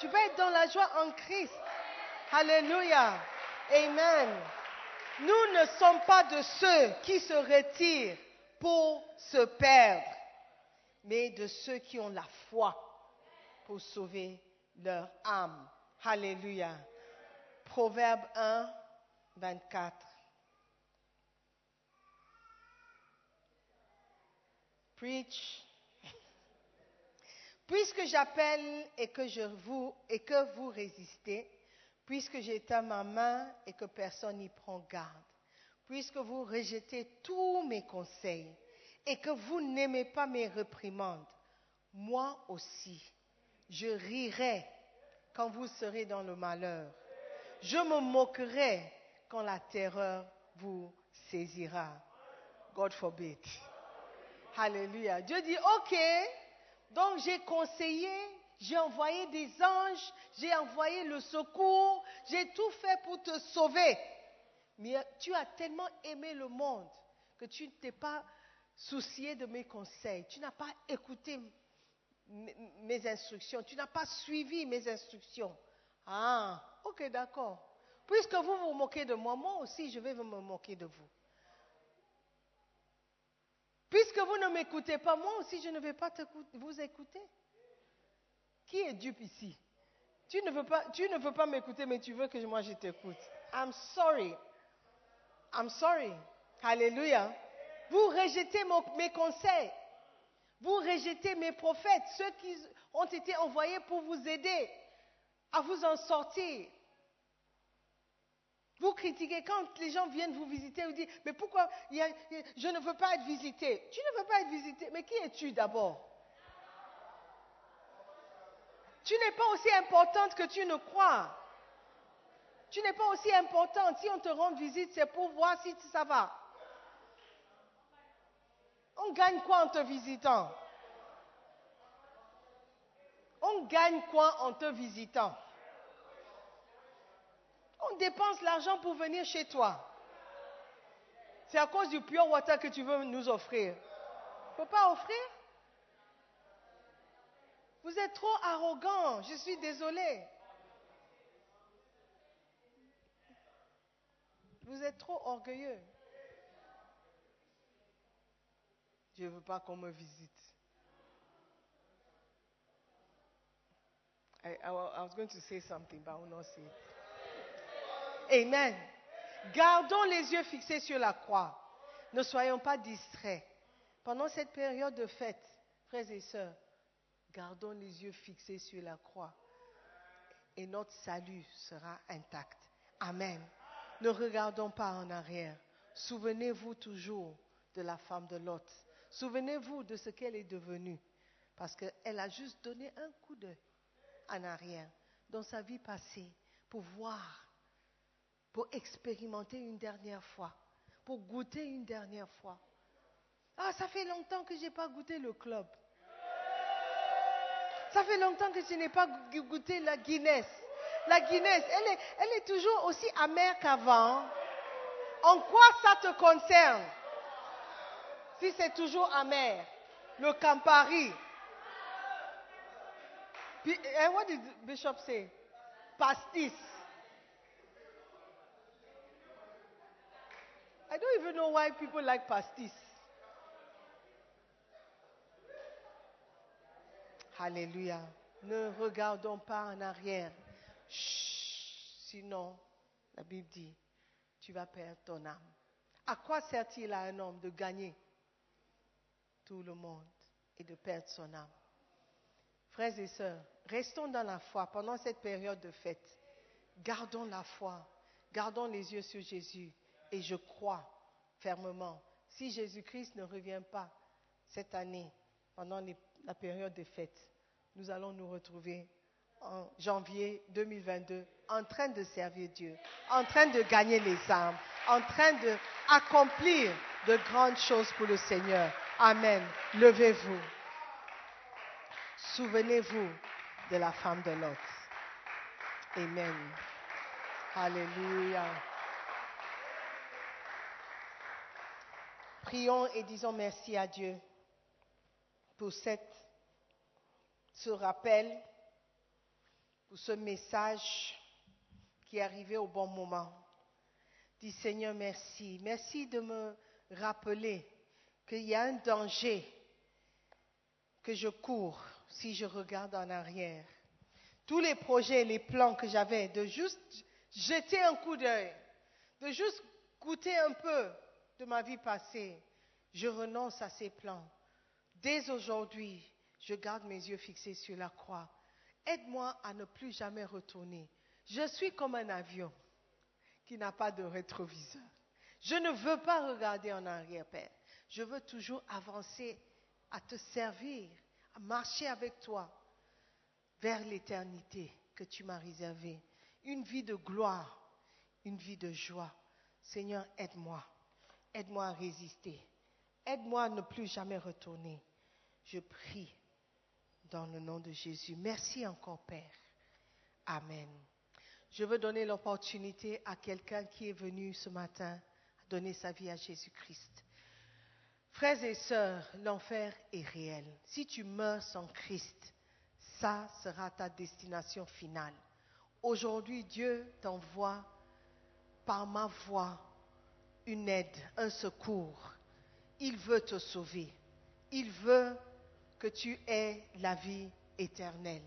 E: Tu peux être dans la joie en Christ. Alléluia. Amen. Nous ne sommes pas de ceux qui se retirent pour se perdre, mais de ceux qui ont la foi pour sauver leur âme. Alléluia. Proverbe 1, 24. Puisque j'appelle et que je vous et que vous résistez, puisque j'éteins ma main et que personne n'y prend garde, puisque vous rejetez tous mes conseils et que vous n'aimez pas mes réprimandes, moi aussi, je rirai quand vous serez dans le malheur. Je me moquerai quand la terreur vous saisira. God forbid. Alléluia. Dieu dit, OK, donc j'ai conseillé, j'ai envoyé des anges, j'ai envoyé le secours, j'ai tout fait pour te sauver. Mais tu as tellement aimé le monde que tu ne t'es pas soucié de mes conseils. Tu n'as pas écouté mes instructions. Tu n'as pas suivi mes instructions. Ah, ok, d'accord. Puisque vous vous moquez de moi, moi aussi je vais me moquer de vous. Puisque vous ne m'écoutez pas, moi aussi je ne vais pas vous écouter. Qui est dupe ici? Tu ne veux pas, pas m'écouter, mais tu veux que moi je t'écoute. I'm sorry. I'm sorry. Alléluia. Vous rejetez mes conseils. Vous rejetez mes prophètes, ceux qui ont été envoyés pour vous aider à vous en sortir. Vous critiquez quand les gens viennent vous visiter, vous dites, mais pourquoi je ne veux pas être visité Tu ne veux pas être visité, mais qui es-tu d'abord? Tu n'es pas aussi importante que tu ne crois. Tu n'es pas aussi importante. Si on te rend visite, c'est pour voir si ça va. On gagne quoi en te visitant? On gagne quoi en te visitant? On dépense l'argent pour venir chez toi. C'est à cause du pure water que tu veux nous offrir. Il faut pas offrir Vous êtes trop arrogant, je suis désolé. Vous êtes trop orgueilleux. Je ne veux pas qu'on me visite. I, was going to say something, but. Amen. Gardons les yeux fixés sur la croix. Ne soyons pas distraits. Pendant cette période de fête, frères et sœurs, gardons les yeux fixés sur la croix. Et notre salut sera intact. Amen. Ne regardons pas en arrière. Souvenez-vous toujours de la femme de Lot. Souvenez-vous de ce qu'elle est devenue. Parce qu'elle a juste donné un coup d'œil en arrière dans sa vie passée pour voir, pour expérimenter une dernière fois, pour goûter une dernière fois. Ah, ça fait longtemps que je n'ai pas goûté le club. Ça fait longtemps que je n'ai pas goûté la Guinness. La Guinness, elle est, elle est toujours aussi amère qu'avant. En quoi ça te concerne? Si c'est toujours amer, le Campari. Pi- And what did Bishop say? Pastis. I don't even know why people like pastis. Alléluia. Ne regardons pas en arrière. Sinon, la Bible dit, tu vas perdre ton âme. À quoi sert-il à un homme de gagner tout le monde et de perdre son âme? Frères et sœurs, restons dans la foi pendant cette période de fête. Gardons la foi, gardons les yeux sur Jésus et je crois fermement, si Jésus-Christ ne revient pas cette année pendant la période de fête, nous allons nous retrouver en janvier 2022 en train de servir Dieu, en train de gagner les âmes, en train d'accomplir de grandes choses pour le Seigneur. Amen. Levez-vous. Souvenez-vous de la femme de Lot. Amen. Alléluia. Prions et disons merci à Dieu pour cette, ce rappel, pour ce message qui est arrivé au bon moment. Dis Seigneur, merci. Merci de me rappeler qu'il y a un danger que je cours si je regarde en arrière. Tous les projets, les plans que j'avais, de juste jeter un coup d'œil, de juste goûter un peu de ma vie passée, je renonce à ces plans. Dès aujourd'hui, je garde mes yeux fixés sur la croix. Aide-moi à ne plus jamais retourner. Je suis comme un avion qui n'a pas de rétroviseur. Je ne veux pas regarder en arrière, Père. Je veux toujours avancer à te servir, à marcher avec toi vers l'éternité que tu m'as réservée. Une vie de gloire, une vie de joie. Seigneur, aide-moi. Aide-moi à résister. Aide-moi à ne plus jamais retourner. Je prie dans le nom de Jésus. Merci encore, Père. Amen. Je veux donner l'opportunité à quelqu'un qui est venu ce matin donner sa vie à Jésus-Christ. Frères et sœurs, l'enfer est réel. Si tu meurs sans Christ, ça sera ta destination finale. Aujourd'hui, Dieu t'envoie par ma voix une aide, un secours. Il veut te sauver. Il veut que tu aies la vie éternelle.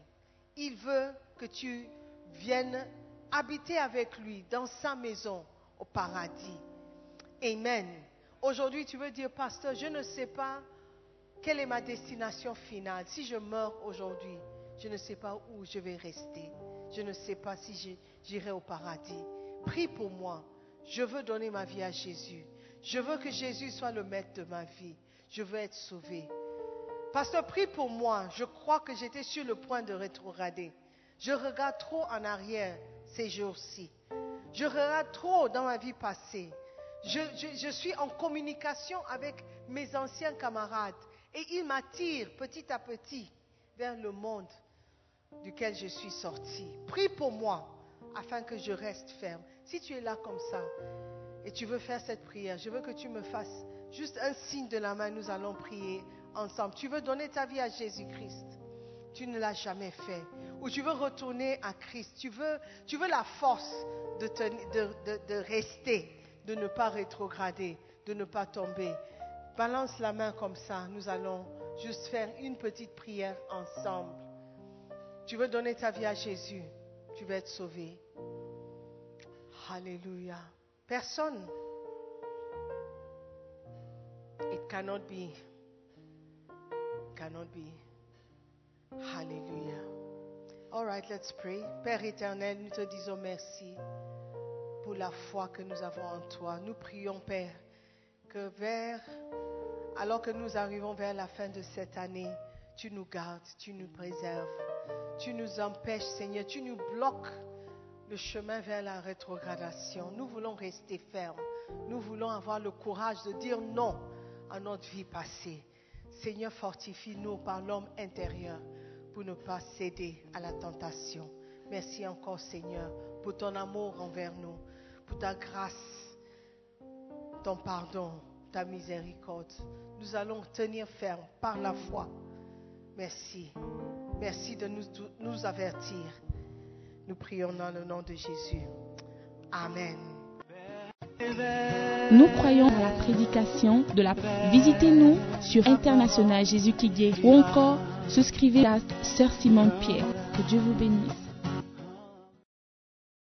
E: Il veut que tu viennes habiter avec lui dans sa maison au paradis. Amen. Aujourd'hui, tu veux dire, pasteur, je ne sais pas quelle est ma destination finale. Si je meurs aujourd'hui, je ne sais pas où je vais rester. Je ne sais pas si j'irai au paradis. Prie pour moi. Je veux donner ma vie à Jésus. Je veux que Jésus soit le maître de ma vie. Je veux être sauvé. Pasteur, prie pour moi. Je crois que j'étais sur le point de rétrograder. Je regarde trop en arrière ces jours-ci. Je regarde trop dans ma vie passée. Je, je- suis en communication avec mes anciens camarades et ils m'attirent petit à petit vers le monde duquel je suis sorti. Prie pour moi afin que je reste ferme. Si tu es là comme ça et tu veux faire cette prière, je veux que tu me fasses juste un signe de la main. Nous allons prier ensemble. Tu veux donner ta vie à Jésus-Christ. Tu ne l'as jamais fait. Ou tu veux retourner à Christ. Tu veux, tu veux la force de, de- de rester, de ne pas rétrograder, de ne pas tomber. Balance la main comme ça. Nous allons juste faire une petite prière ensemble. Tu veux donner ta vie à Jésus. Tu vas être sauvé. Alléluia. Personne. It cannot be. Cannot be. Alléluia. All right, let's pray. Père éternel, nous te disons merci pour la foi que nous avons en toi. Nous prions, Père, que vers, alors que nous arrivons vers la fin de cette année, tu nous gardes, tu nous préserves, tu nous empêches, Seigneur, tu nous bloques le chemin vers la rétrogradation. Nous voulons rester fermes. Nous voulons avoir le courage de dire non à notre vie passée. Seigneur, fortifie-nous par l'homme intérieur pour ne pas céder à la tentation. Merci encore, Seigneur, pour ton amour envers nous, pour ta grâce, ton pardon, ta miséricorde. Nous allons tenir ferme par la foi. Merci. Merci de nous, nous avertir. Nous prions dans le nom de Jésus. Amen.
F: Nous croyons à la prédication de la... Visitez-nous sur International Jésus qui ou encore souscrivez à Sœur Simone Pierre. Que Dieu vous bénisse.